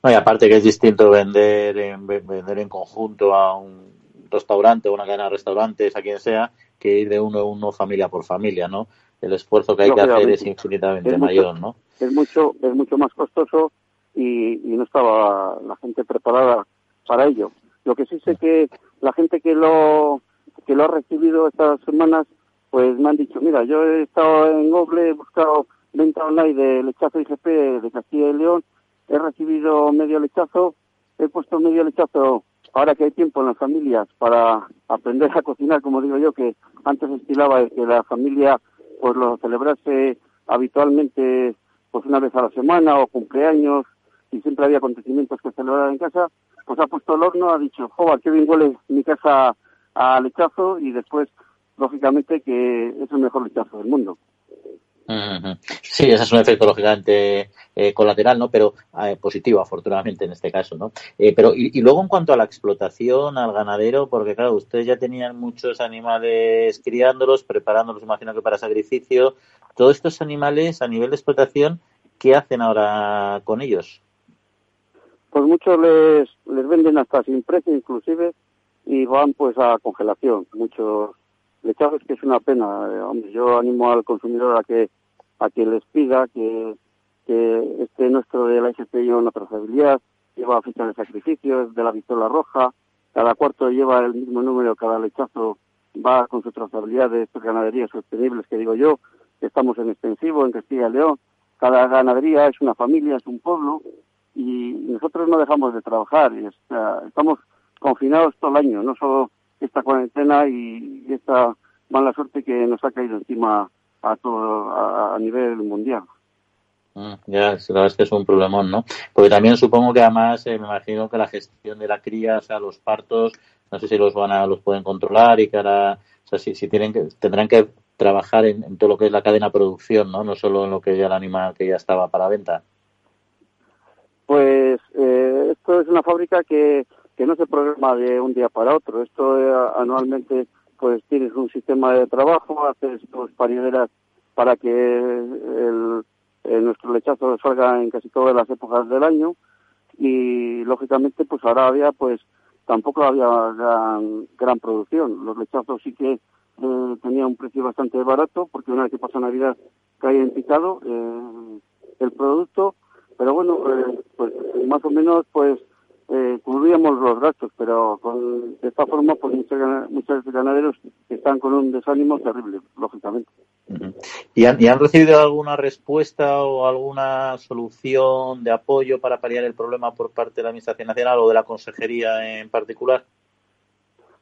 No, y aparte que es distinto vender en, vender en conjunto a un restaurante o una cadena de restaurantes, a quien sea, que ir de uno a uno familia por familia, ¿no? El esfuerzo que hay que hacer es infinitamente mayor, ¿no? Es mucho, es mucho más costoso y, y no estaba la gente preparada para ello. Lo que sí sé que la gente que lo que lo ha recibido estas semanas, pues me han dicho, mira, yo he estado en Google, he buscado venta online de lechazo IGP de Castilla y León, he recibido medio lechazo, he puesto medio lechazo ahora que hay tiempo en las familias para aprender a cocinar, como digo yo, que antes estilaba que la familia pues lo celebrase habitualmente pues una vez a la semana o cumpleaños y siempre había acontecimientos que celebrar en casa, pues ha puesto el horno, ha dicho, joder, qué bien huele mi casa a lechazo y después, lógicamente, que es el mejor lechazo del mundo. Sí, ese es un efecto lógicamente eh, colateral, ¿no? Pero eh, positivo, afortunadamente en este caso, ¿no? Eh, pero y, luego en cuanto a la explotación, al ganadero, porque claro, ustedes ya tenían muchos animales criándolos, preparándolos, imagino que para sacrificio. Todos estos animales a nivel de explotación, ¿qué hacen ahora con ellos? pues muchos les, les venden hasta sin precio inclusive y van pues a congelación. Muchos lechazos que es una pena. Eh, yo animo al consumidor a que a que les pida que, que este nuestro de la ISP lleva una trazabilidad, lleva ficha de sacrificios, de la pistola roja, cada cuarto lleva el mismo número, cada lechazo va con su trazabilidad de estas ganaderías sostenibles que digo yo, estamos en extensivo en Castilla y León. Cada ganadería es una familia, es un pueblo, y nosotros no dejamos de trabajar. Estamos confinados todo el año, no solo esta cuarentena y, esta mala suerte que nos ha caído encima a todo a, nivel mundial. Mm, ya, la verdad es que es un problemón, ¿no? Porque también supongo que además eh, me imagino que la gestión de la cría, o sea, los partos, no sé si los van a, los pueden controlar y que ahora, o sea, si, si tienen que, tendrán que trabajar en, en, todo lo que es la cadena de producción, ¿no? No solo en lo que ya el animal que ya estaba para venta. Pues eh, esto es una fábrica que, que no se programa de un día para otro. Esto eh, anualmente pues tienes un sistema de trabajo, haces tus parideras para que el, nuestro lechazo salga en casi todas las épocas del año y lógicamente pues ahora había pues tampoco había gran, gran producción. Los lechazos sí que eh, tenían un precio bastante barato porque una vez que pasa Navidad cae en picado eh, el producto pero bueno, eh, pues más o menos pues eh, cubríamos los gastos, pero con, de esta forma pues muchos, ganaderos están con un desánimo terrible, lógicamente. ¿Y han, ¿Y han recibido alguna respuesta o alguna solución de apoyo para paliar el problema por parte de la Administración Nacional o de la Consejería en particular?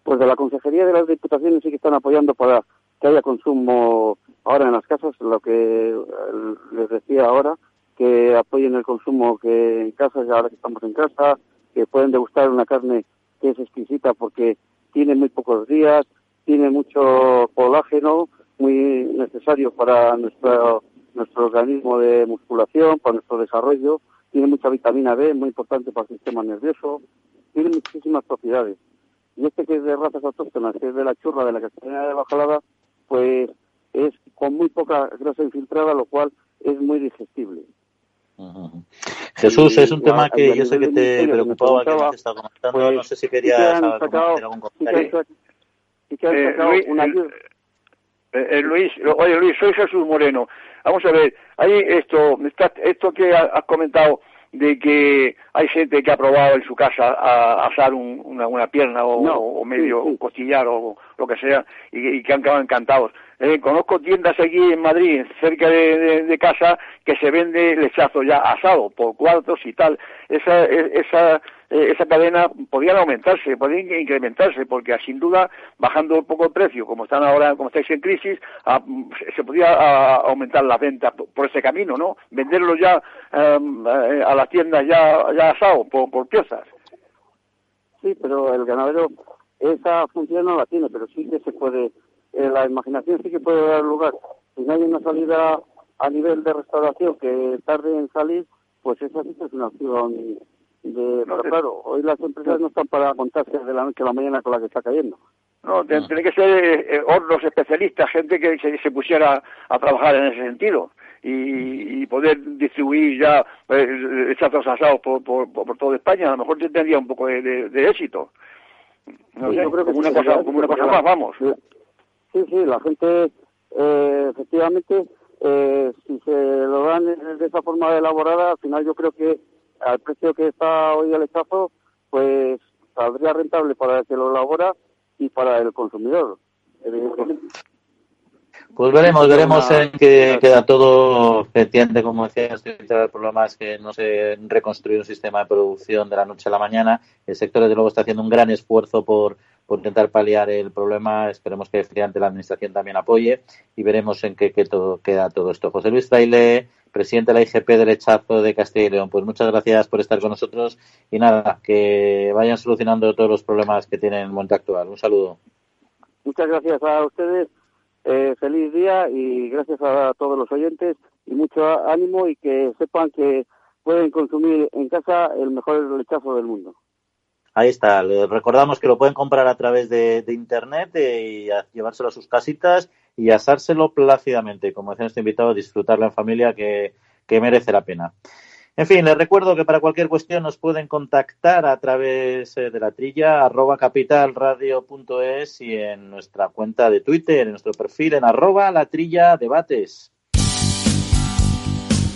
Pues de la Consejería de las Diputaciones sí que están apoyando para que haya consumo ahora en las casas, lo que eh, les decía ahora, que apoyen el consumo que en casa, ahora que estamos en casa, que pueden degustar una carne que es exquisita porque tiene muy pocos días, tiene mucho colágeno, muy necesario para nuestro, nuestro organismo de musculación, para nuestro desarrollo, tiene mucha vitamina B, muy importante para el sistema nervioso, tiene muchísimas propiedades. Y este que es de razas autóctonas, que es de la churra de la castellana de Bajalada, pues es con muy poca grasa infiltrada, lo cual es muy digestible. Jesús, es un tema que yo sé que te preocupaba, que te estaba comentando. Pues, no sé si querías hacer algún comentario. Eh, una eh, eh, Luis, oye Luis, soy Jesús Moreno. Vamos a ver, hay esto, esto que has comentado de que hay gente que ha probado en su casa a asar una, una, pierna o, medio un costillar o, lo que sea, y, que han quedado encantados. Eh, conozco tiendas aquí en Madrid, cerca de, casa, que se vende lechazo ya asado por cuartos y tal. Esa, esa eh, esa cadena podía aumentarse, podía incrementarse, porque sin duda, bajando un poco el precio, como están ahora, como estáis en crisis, se podía aumentar la venta por, ese camino, ¿no? Venderlo ya em, eh, a las tiendas ya, ya asado, por, piezas. Sí, pero el ganadero esa función no la tiene, pero sí que se puede, eh, la imaginación sí que puede dar lugar. Si no hay una salida a nivel de restauración que tarde en salir, pues esa sí es una opción de, pero claro, hoy las empresas no están para contarse de la noche a la mañana con la que está cayendo. No, tiene que ser eh, eh, hornos especialistas, gente que se, pusiera a trabajar en ese sentido y, poder distribuir ya eh, asados por, por, por, toda España. A lo mejor tendría un poco de, éxito. No yo creo que como una, cosa, como una cosa más, vamos. Sí, sí, la gente, eh, efectivamente, eh, si se lo dan de esa forma elaborada, al final yo creo que al precio que está hoy el lechazo, pues saldría rentable para el que lo elabora y para el consumidor, Pues veremos, veremos en qué queda todo. Entiende como decía, el problema es que no se reconstruye un sistema de producción de la noche a la mañana. El sector, desde luego, está haciendo un gran esfuerzo por, por intentar paliar el problema. Esperemos que efectivamente la Administración también apoye y veremos en qué, todo, queda todo esto. José Luis Fraile, presidente de la IGP del Echazo de Castilla y León. Pues muchas gracias por estar con nosotros y nada, que vayan solucionando todos los problemas que tienen en el momento actual. Un saludo. Muchas gracias a ustedes. Eh, feliz día y gracias a todos los oyentes y mucho ánimo y que sepan que pueden consumir en casa el mejor lechazo del mundo. Ahí está. Recordamos que lo pueden comprar a través de, internet y llevárselo a sus casitas y asárselo plácidamente. Como decía nuestro invitado, disfrutarlo en familia que, merece la pena. En fin, les recuerdo que para cualquier cuestión nos pueden contactar a través eh, de la trilla arroba capitalradio.es y en nuestra cuenta de Twitter, en nuestro perfil en arroba la trilla debates.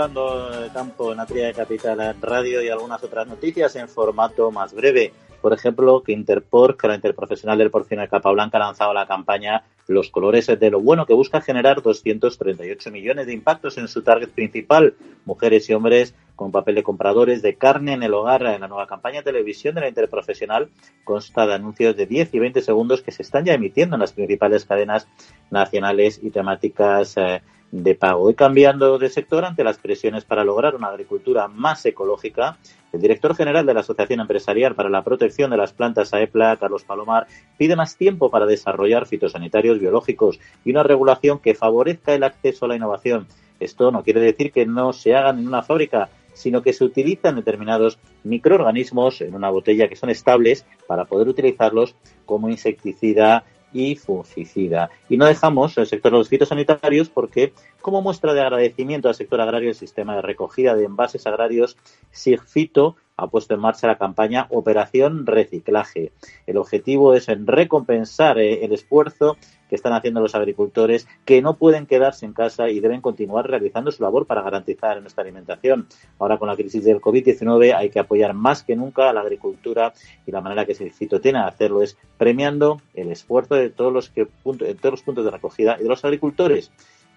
Hablando de campo en la de Capital Radio y algunas otras noticias en formato más breve. Por ejemplo, que Interporc, la interprofesional del porcino de capa blanca, ha lanzado la campaña Los colores de lo bueno, que busca generar 238 millones de impactos en su target principal, mujeres y hombres con papel de compradores de carne en el hogar. En la nueva campaña de televisión de la interprofesional consta de anuncios de 10 y 20 segundos que se están ya emitiendo en las principales cadenas nacionales y temáticas. Eh, de pago. Y cambiando de sector ante las presiones para lograr una agricultura más ecológica, el director general de la Asociación Empresarial para la Protección de las Plantas AEPLA, Carlos Palomar, pide más tiempo para desarrollar fitosanitarios biológicos y una regulación que favorezca el acceso a la innovación. Esto no quiere decir que no se hagan en una fábrica, sino que se utilizan determinados microorganismos en una botella que son estables para poder utilizarlos como insecticida y fungicida. Y no dejamos el sector de los fitosanitarios porque, como muestra de agradecimiento al sector agrario, el sistema de recogida de envases agrarios SIGFITO ha puesto en marcha la campaña Operación Reciclaje. El objetivo es en recompensar eh, el esfuerzo que están haciendo los agricultores que no pueden quedarse en casa y deben continuar realizando su labor para garantizar nuestra alimentación. Ahora con la crisis del COVID-19 hay que apoyar más que nunca a la agricultura y la manera que se tiene de hacerlo es premiando el esfuerzo de todos los, que, de todos los puntos de recogida y de los agricultores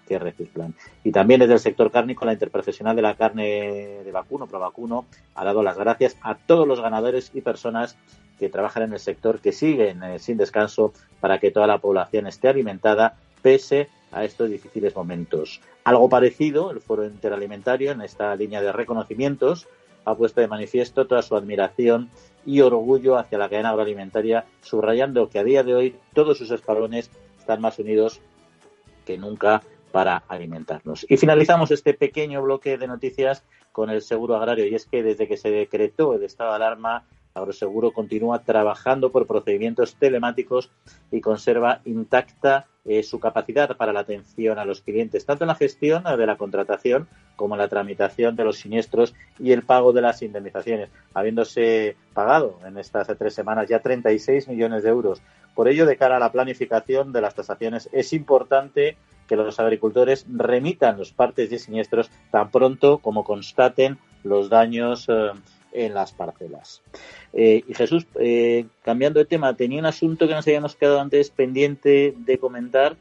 que reciclan. Y también desde el sector cárnico, la interprofesional de la carne de vacuno, Provacuno, ha dado las gracias a todos los ganadores y personas que trabajan en el sector, que siguen eh, sin descanso para que toda la población esté alimentada pese a estos difíciles momentos. Algo parecido, el Foro Interalimentario, en esta línea de reconocimientos, ha puesto de manifiesto toda su admiración y orgullo hacia la cadena agroalimentaria, subrayando que a día de hoy todos sus escalones están más unidos que nunca para alimentarnos. Y finalizamos este pequeño bloque de noticias con el seguro agrario y es que desde que se decretó el estado de alarma Agroseguro continúa trabajando por procedimientos telemáticos y conserva intacta eh, su capacidad para la atención a los clientes, tanto en la gestión de la contratación como en la tramitación de los siniestros y el pago de las indemnizaciones, habiéndose pagado en estas tres semanas ya 36 millones de euros. Por ello, de cara a la planificación de las tasaciones, es importante que los agricultores remitan los partes de siniestros tan pronto como constaten los daños eh, en las parcelas. Eh, y Jesús, eh, cambiando de tema, tenía un asunto que nos habíamos quedado antes pendiente de comentar,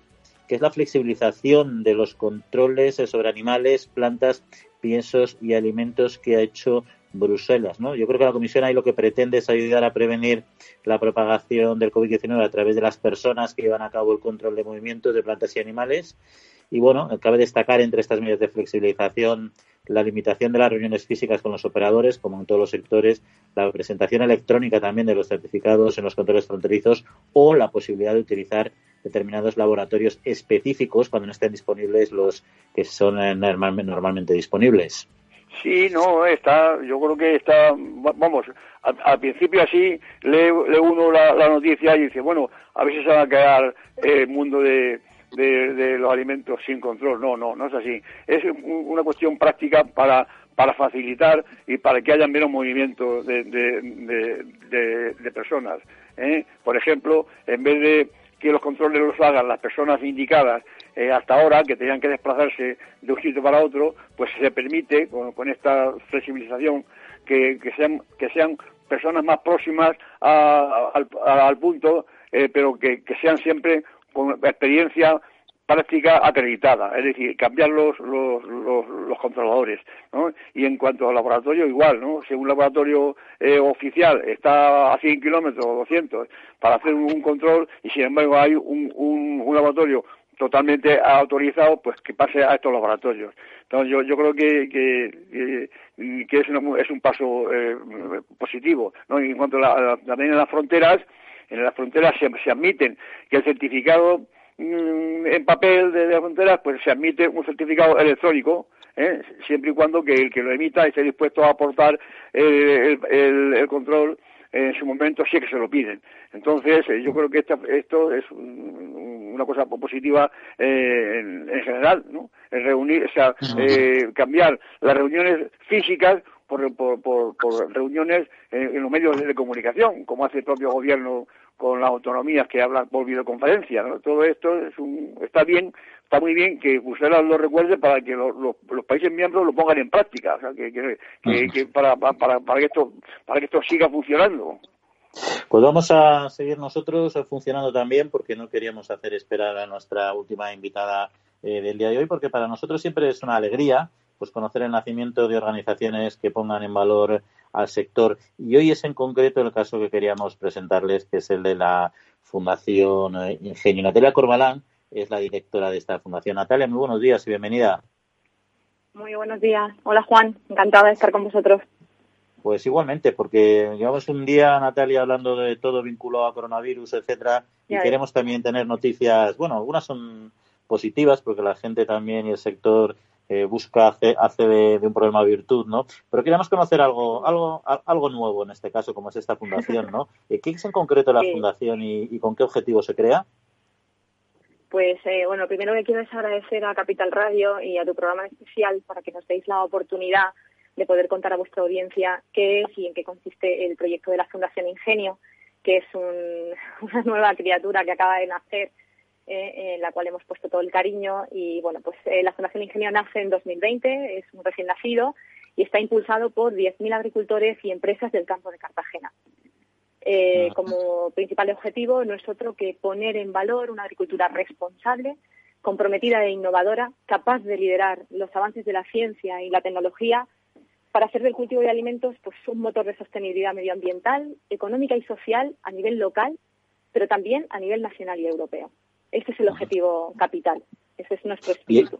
que es la flexibilización de los controles sobre animales, plantas, piensos y alimentos que ha hecho Bruselas. ¿no? Yo creo que la Comisión ahí lo que pretende es ayudar a prevenir la propagación del COVID-19 a través de las personas que llevan a cabo el control de movimientos de plantas y animales. Y bueno, cabe destacar entre estas medidas de flexibilización la limitación de las reuniones físicas con los operadores, como en todos los sectores, la presentación electrónica también de los certificados en los controles fronterizos o la posibilidad de utilizar determinados laboratorios específicos cuando no estén disponibles los que son eh, normalmente disponibles. Sí, no, está, yo creo que está, vamos, al, principio así lee, uno la, noticia y dice, bueno, a si se va a quedar el mundo de, de, los alimentos sin control. No, no, no es así. Es una cuestión práctica para, para facilitar y para que haya menos movimiento de, de, personas. ¿eh? Por ejemplo, en vez de que los controles los hagan las personas indicadas eh, hasta ahora, que tenían que desplazarse de un sitio para otro, pues se permite, con, esta flexibilización, que, que, sean, que sean personas más próximas al, punto, eh, pero que, que sean siempre con experiencia práctica acreditada, es decir, cambiar los, los, los, controladores. ¿no? Y en cuanto al laboratorio, igual, ¿no? Si un laboratorio eh, oficial está a 100 kilómetros o 200 para hacer un control y sin embargo hay un, un, laboratorio totalmente autorizado, pues que pase a estos laboratorios. Entonces yo, yo creo que, que, que es, es un paso eh, positivo. ¿no? Y en cuanto a también en las fronteras, en las fronteras se, admiten que el certificado mm, en papel de, las fronteras, pues se admite un certificado electrónico, ¿eh? siempre y cuando que el que lo emita esté dispuesto a aportar el, el, control en su momento sí que se lo piden. Entonces, eh, yo creo que esto es una cosa positiva eh, en, general, ¿no? reunir, o sea, cambiar las reuniones físicas por, por, por, reuniones en, los medios de comunicación, como hace el propio gobierno con las autonomías que hablan por videoconferencia. Todo esto es un, está bien, está muy bien que Bruselas lo recuerde para que los países miembros lo pongan en práctica, o sea, que, que, para, para, para, que esto, para que esto siga funcionando. Pues vamos a seguir nosotros funcionando también porque no queríamos hacer esperar a nuestra última invitada eh, del día de hoy porque para nosotros siempre es una alegría pues conocer el nacimiento de organizaciones que pongan en valor al sector. Y hoy es en concreto el caso que queríamos presentarles, que es el de la Fundación Ingenio. Natalia Corbalán es la directora de esta fundación. Natalia, muy buenos días y bienvenida. Muy buenos días. Hola Juan, encantada de estar con vosotros. Pues igualmente, porque llevamos un día, Natalia, hablando de todo vinculado a coronavirus, etcétera, y queremos también tener noticias, bueno, algunas son positivas porque la gente también y el sector eh, busca, hace, hace de, un problema virtud, ¿no? Pero queremos conocer algo, algo, algo nuevo en este caso, como es esta fundación, ¿no? Eh, ¿Qué es en concreto la fundación y, con qué objetivo se crea? Pues eh, bueno, primero que quiero es agradecer a Capital Radio y a tu programa especial para que nos deis la oportunidad de poder contar a vuestra audiencia qué es y en qué consiste el proyecto de la Fundación Ingenio, que es una nueva criatura que acaba de nacer eh, en la cual hemos puesto todo el cariño y bueno, pues eh, la Fundación Ingenio nace en 2020, es un recién nacido y está impulsado por 10.000 agricultores y empresas del campo de Cartagena. Eh, como principal objetivo no es otro que poner en valor una agricultura responsable, comprometida e innovadora, capaz de liderar los avances de la ciencia y la tecnología para hacer del cultivo de alimentos pues, un motor de sostenibilidad medioambiental, económica y social a nivel local, pero también a nivel nacional y europeo. Ese es el objetivo capital, ese es nuestro espíritu.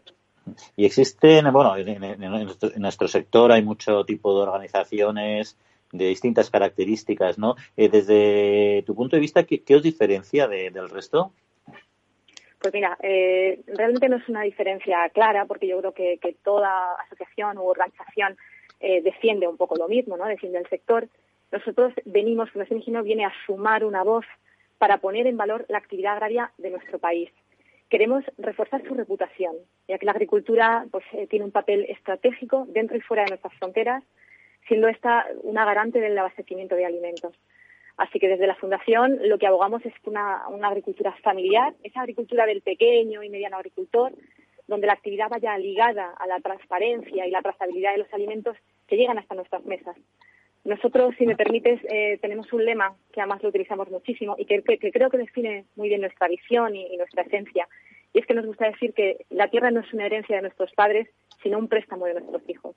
Y, existen, bueno, en, nuestro sector hay mucho tipo de organizaciones de distintas características, ¿no? Eh, desde tu punto de vista, ¿qué, os diferencia del resto? Pues mira, eh, realmente no es una diferencia clara porque yo creo que, toda asociación u organización eh, defiende un poco lo mismo, ¿no? Defiende el sector. Nosotros venimos, Fundación Ingenio viene a sumar una voz para poner en valor la actividad agraria de nuestro país. Queremos reforzar su reputación, ya que la agricultura pues, eh, tiene un papel estratégico dentro y fuera de nuestras fronteras, siendo esta una garante del abastecimiento de alimentos. Así que desde la Fundación lo que abogamos es una, una agricultura familiar, esa agricultura del pequeño y mediano agricultor, donde la actividad vaya ligada a la transparencia y la trazabilidad de los alimentos que llegan hasta nuestras mesas. Nosotros, si me permites, eh, tenemos un lema que además lo utilizamos muchísimo y que, creo que define muy bien nuestra visión y, nuestra esencia. Y es que nos gusta decir que la tierra no es una herencia de nuestros padres, sino un préstamo de nuestros hijos.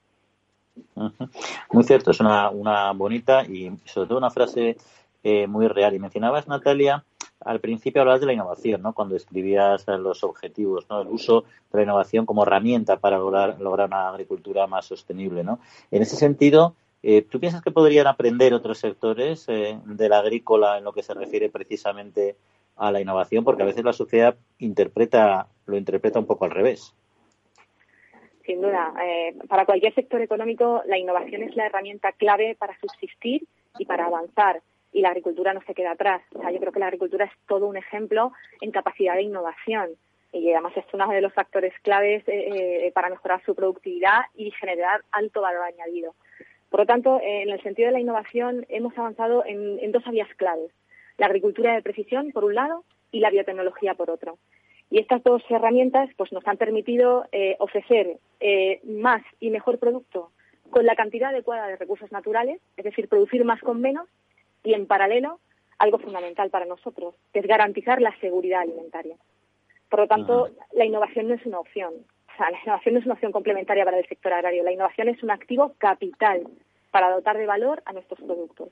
Muy cierto, es una, una bonita y sobre todo una frase eh, muy real. Y mencionabas, Natalia, al principio hablabas de la innovación, ¿no? Cuando escribías los objetivos, ¿no? El uso de la innovación como herramienta para lograr, lograr una agricultura más sostenible, ¿no? En ese sentido, eh, ¿tú piensas que podrían aprender otros sectores eh, de la agrícola en lo que se refiere precisamente a la innovación? Porque a veces la sociedad interpreta, lo interpreta un poco al revés. Sin duda. para cualquier sector económico, la innovación es la herramienta clave para subsistir y para avanzar y la agricultura no se queda atrás. O sea, yo creo que la agricultura es todo un ejemplo en capacidad de innovación y además es uno de los factores claves eh, eh, para mejorar su productividad y generar alto valor añadido. Por lo tanto, eh, en el sentido de la innovación hemos avanzado en, dos áreas claves. La agricultura de precisión, por un lado, y la biotecnología, por otro. Y estas dos herramientas pues, nos han permitido ofrecer más y mejor producto con la cantidad adecuada de recursos naturales, es decir, producir más con menos y en paralelo algo fundamental para nosotros, que es garantizar la seguridad alimentaria. Por lo tanto, la innovación no es una opción. Sea, la innovación no es una opción complementaria para el sector agrario. La innovación es un activo capital para dotar de valor a nuestros productos.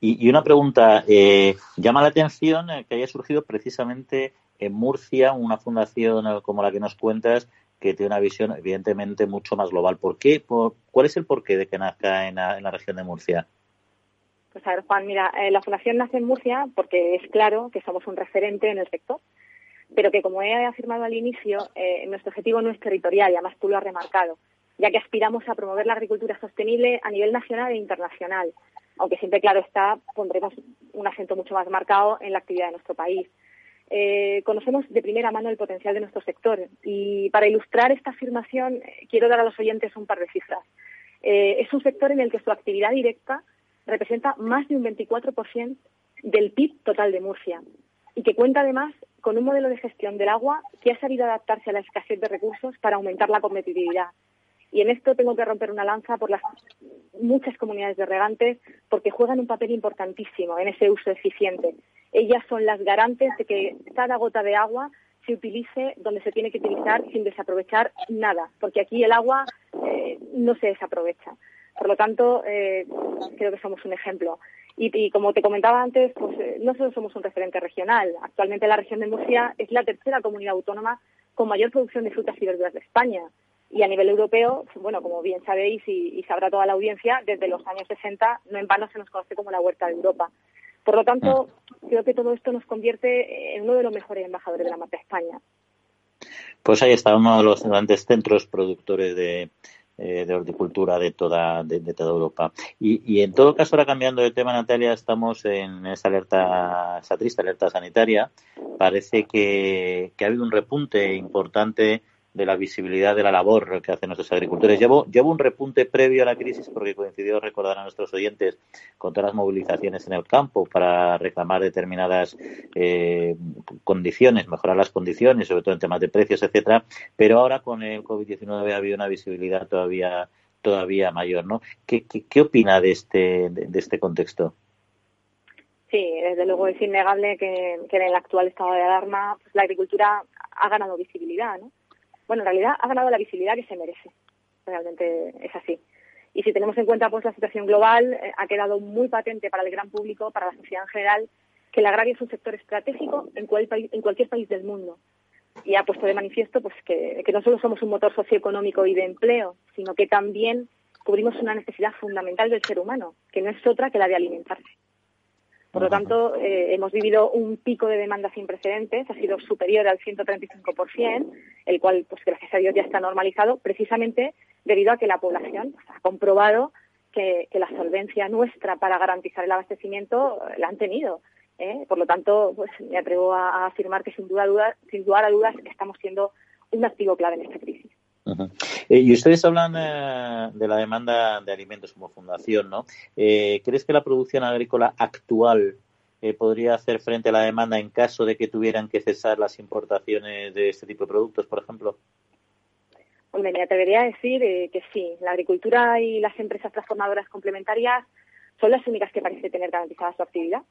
Y, una pregunta, eh, llama la atención eh, que haya surgido precisamente en Murcia una fundación eh, como la que nos cuentas que tiene una visión evidentemente mucho más global. ¿Por qué? ¿Cuál es el porqué de que nazca en la región de Murcia? Pues a ver, Juan, mira, eh, la Fundación nace en Murcia porque es claro que somos un referente en el sector, pero que como he afirmado al inicio, eh, nuestro objetivo no es territorial y además tú lo has remarcado, ya que aspiramos a promover la agricultura sostenible a nivel nacional e internacional, aunque siempre, claro está, pondremos un acento mucho más marcado en la actividad de nuestro país. Eh, conocemos de primera mano el potencial de nuestro sector y para ilustrar esta afirmación quiero dar a los oyentes un par de cifras. es un sector en el que su actividad directa representa más de un 24% del PIB total de Murcia y que cuenta además con un modelo de gestión del agua que ha sabido adaptarse a la escasez de recursos para aumentar la competitividad. Y en esto tengo que romper una lanza por las muchas comunidades de regantes porque juegan un papel importantísimo en ese uso eficiente. Ellas son las garantes de que cada gota de agua se utilice donde se tiene que utilizar sin desaprovechar nada, porque aquí el agua eh, no se desaprovecha. Por lo tanto, eh, creo que somos un ejemplo. Y, como te comentaba antes, pues eh, no solo somos un referente regional. Actualmente la región de Murcia es la tercera comunidad autónoma con mayor producción de frutas y verduras de España. Y a nivel europeo, bueno, como bien sabéis y, sabrá toda la audiencia, desde los años 60 no en vano se nos conoce como la huerta de Europa. Por lo tanto, mm. creo que todo esto nos convierte en uno de los mejores embajadores de la marca España. Pues ahí está uno de los grandes centros productores de, eh, de horticultura de toda, de, toda Europa. Y, y, en todo caso, ahora cambiando de tema, Natalia, estamos en esa alerta, esa triste alerta sanitaria. Parece que, que ha habido un repunte importante de la visibilidad de la labor que hacen nuestros agricultores. Llevo, un repunte previo a la crisis porque coincidió, recordar a nuestros oyentes, con todas las movilizaciones en el campo para reclamar determinadas eh, condiciones, mejorar las condiciones, sobre todo en temas de precios, etcétera. Pero ahora con el COVID-19 ha habido una visibilidad todavía todavía mayor, ¿no? ¿Qué, qué, opina de este, de, este contexto? Sí, desde luego es innegable que, que en el actual estado de alarma pues, la agricultura ha ganado visibilidad, ¿no? Bueno, en realidad ha ganado la visibilidad que se merece. Realmente es así. Y si tenemos en cuenta pues la situación global, eh, ha quedado muy patente para el gran público, para la sociedad en general, que el agrario es un sector estratégico en, en cualquier país del mundo. Y ha puesto de manifiesto pues que, que no solo somos un motor socioeconómico y de empleo, sino que también cubrimos una necesidad fundamental del ser humano, que no es otra que la de alimentarse. Por lo tanto, eh, hemos vivido un pico de demanda sin precedentes, ha sido superior al 135%, el cual, pues gracias a Dios, ya está normalizado, precisamente debido a que la población pues, ha comprobado que, la solvencia nuestra para garantizar el abastecimiento eh, la han tenido. ¿eh? Por lo tanto, pues me atrevo a, afirmar que sin duda, duda, sin lugar a dudas estamos siendo un activo clave en esta crisis. Eh, y ustedes hablan de la demanda de alimentos como fundación, ¿no? ¿Crees que la producción agrícola actual podría hacer frente a la demanda en caso de que tuvieran que cesar las importaciones de este tipo de productos, por ejemplo? Hombre, me atrevería a decir eh, que sí, la agricultura y las empresas transformadoras complementarias son las únicas que parece tener garantizada su actividad.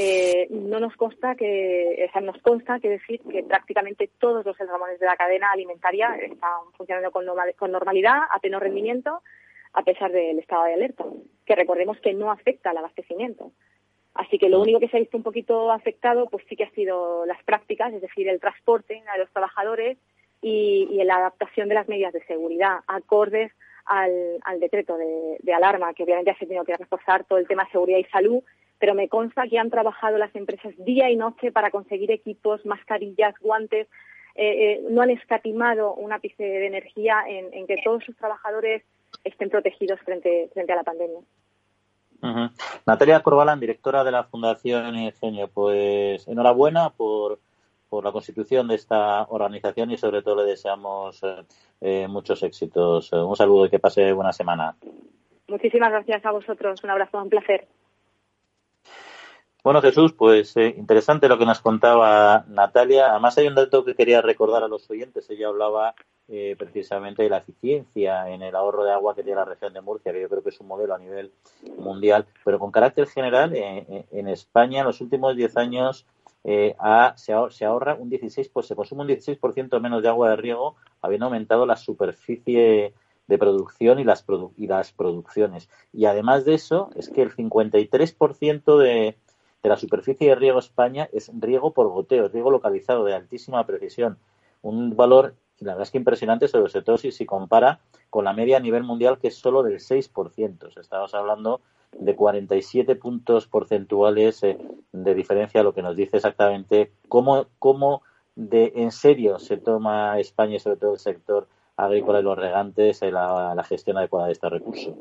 Eh, no nos consta que, o sea, nos consta que decir que prácticamente todos los eslabones de la cadena alimentaria están funcionando con, con normalidad, a pleno rendimiento, a pesar del estado de alerta, que recordemos que no afecta al abastecimiento. Así que lo único que se ha visto un poquito afectado, pues sí que ha sido las prácticas, es decir, el transporte a los trabajadores y, y la adaptación de las medidas de seguridad acordes al, al decreto de, de, alarma, que obviamente ha tenido que reforzar todo el tema de seguridad y salud, pero me consta que han trabajado las empresas día y noche para conseguir equipos, mascarillas, guantes. Eh, eh, no han escatimado un ápice de energía en, en, que todos sus trabajadores estén protegidos frente, frente a la pandemia. Uh Natalia Corbalán, directora de la Fundación Ingenio, pues enhorabuena por por la constitución de esta organización y sobre todo le deseamos eh, eh, muchos éxitos. Un saludo y que pase buena semana. Muchísimas gracias a vosotros. Un abrazo, un placer. Bueno, Jesús, pues eh, interesante lo que nos contaba Natalia. Además, hay un dato que quería recordar a los oyentes. Ella hablaba precisamente de la eficiencia en el ahorro de agua que tiene la región de Murcia, que yo creo que es un modelo a nivel mundial. Pero con carácter general, en España, en los últimos diez años, eh, se, ahorra un 16, pues se consume un 16% menos de agua de riego, habiendo aumentado la superficie de producción y las, y las producciones. Y además de eso, es que el 53% de, de la superficie de riego España es riego por goteo, riego localizado de altísima precisión. Un valor, la verdad es que impresionante, sobre todo si se compara con la media a nivel mundial, que es solo del 6%. estamos hablando de 47 puntos porcentuales eh, de diferencia, lo que nos dice exactamente cómo, cómo de en serio se toma España y sobre todo el sector agrícola y los regantes en la, gestión adecuada de este recurso.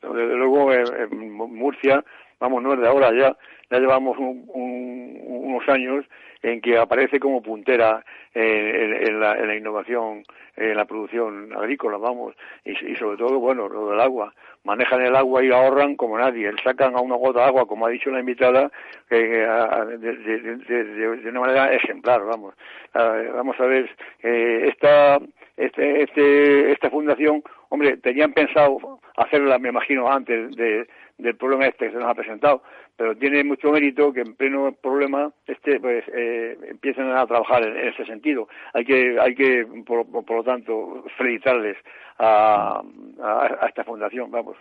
Desde luego, en Murcia, vamos, no es de ahora ya, ya llevamos unos años en que aparece como puntera eh, en, la, en, la, innovación, en la producción agrícola, vamos, y, sobre todo, bueno, lo del agua manejan el agua y ahorran como nadie. Sacan a una gota de agua, como ha dicho la invitada, de, de, una manera ejemplar, vamos. vamos a ver, eh, esta, este, este, esta fundación, hombre, tenían pensado hacerla, me imagino, antes de, del problema este que se nos ha presentado, pero tiene mucho mérito que en pleno problema este pues eh, empiecen a trabajar en, ese sentido. Hay que, hay que por, lo tanto, felicitarles a, a, esta fundación, vamos.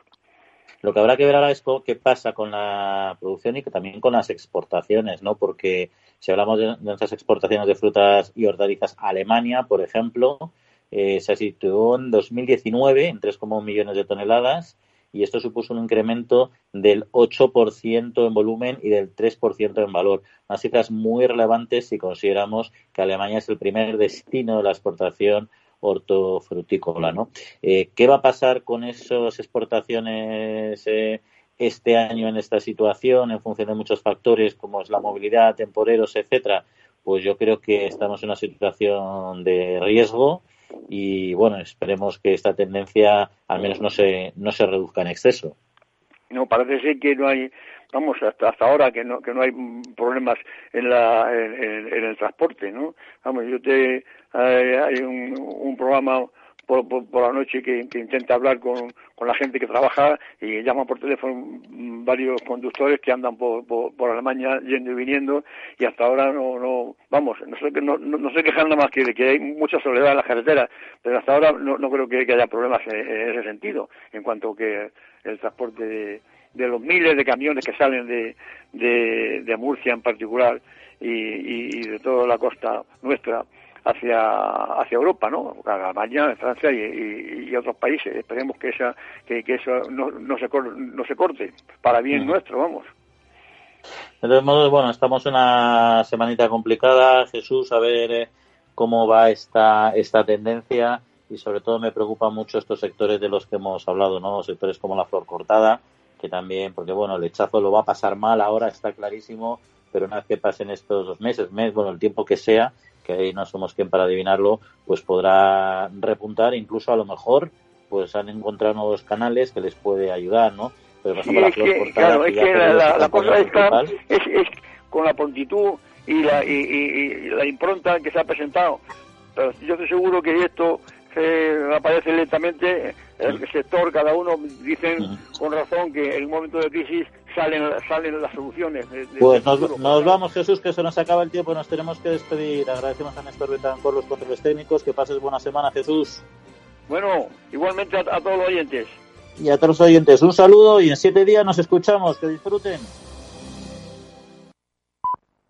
Lo que habrá que ver ahora es qué pasa con la producción y que también con las exportaciones, ¿no? Porque si hablamos de nuestras exportaciones de frutas y hortalizas a Alemania, por ejemplo, eh, se situó en 2019 en 3,1 millones de toneladas y esto supuso un incremento del 8% en volumen y del 3% en valor. Unas cifras muy relevantes si consideramos que Alemania es el primer destino de la exportación hortofrutícola, ¿no? Eh, ¿Qué va a pasar con esas exportaciones eh, este año en esta situación en función de muchos factores como es la movilidad, temporeros, etcétera? Pues yo creo que estamos en una situación de riesgo y bueno, esperemos que esta tendencia al menos no se, no se reduzca en exceso. No, parece ser que no hay, vamos, hasta, hasta ahora que no, que no hay problemas en, la, en, el transporte, ¿no? Vamos, yo te, hay un, un programa por, por, la noche que, intenta hablar con, con, la gente que trabaja y llama por teléfono varios conductores que andan por, por, Alemania yendo y viniendo y hasta ahora no, no vamos, no sé, no, no, sé quejar nada más que que hay mucha soledad en las carreteras, pero hasta ahora no, no creo que, haya problemas en, ese sentido, en cuanto que el transporte de, los miles de camiones que salen de, de Murcia en particular y, y de toda la costa nuestra hacia hacia Europa, ¿no? Alemania, Francia y, y, otros países. Esperemos que esa que, que eso no, no se no se corte para bien nuestro, vamos. De todos modos, bueno, estamos una semanita complicada. Jesús, a ver eh, cómo va esta, esta tendencia y sobre todo me preocupan mucho estos sectores de los que hemos hablado, ¿no? Sectores como la flor cortada, que también, porque bueno, el hechazo lo va a pasar mal ahora, está clarísimo, pero una vez que pasen estos dos meses, mes, bueno, el tiempo que sea, que ahí no somos quien para adivinarlo, pues podrá repuntar, incluso a lo mejor, pues han encontrado nuevos canales que les puede ayudar, ¿no? Pero la flor cortada, claro, es que la, la, cosa está, es, es, con la prontitud y la, y, y, la impronta que se ha presentado. Pero yo estoy seguro que esto se aparece lentamente, el sector, cada uno dicen con razón que en un momento de crisis salen, salen las soluciones. pues nos, vamos, Jesús, que se nos acaba el tiempo, nos tenemos que despedir. Agradecemos a Néstor por los controles técnicos. Que pases buena semana, Jesús. Bueno, igualmente a, a todos los oyentes. Y a todos los oyentes, un saludo y en siete días nos escuchamos. Que disfruten.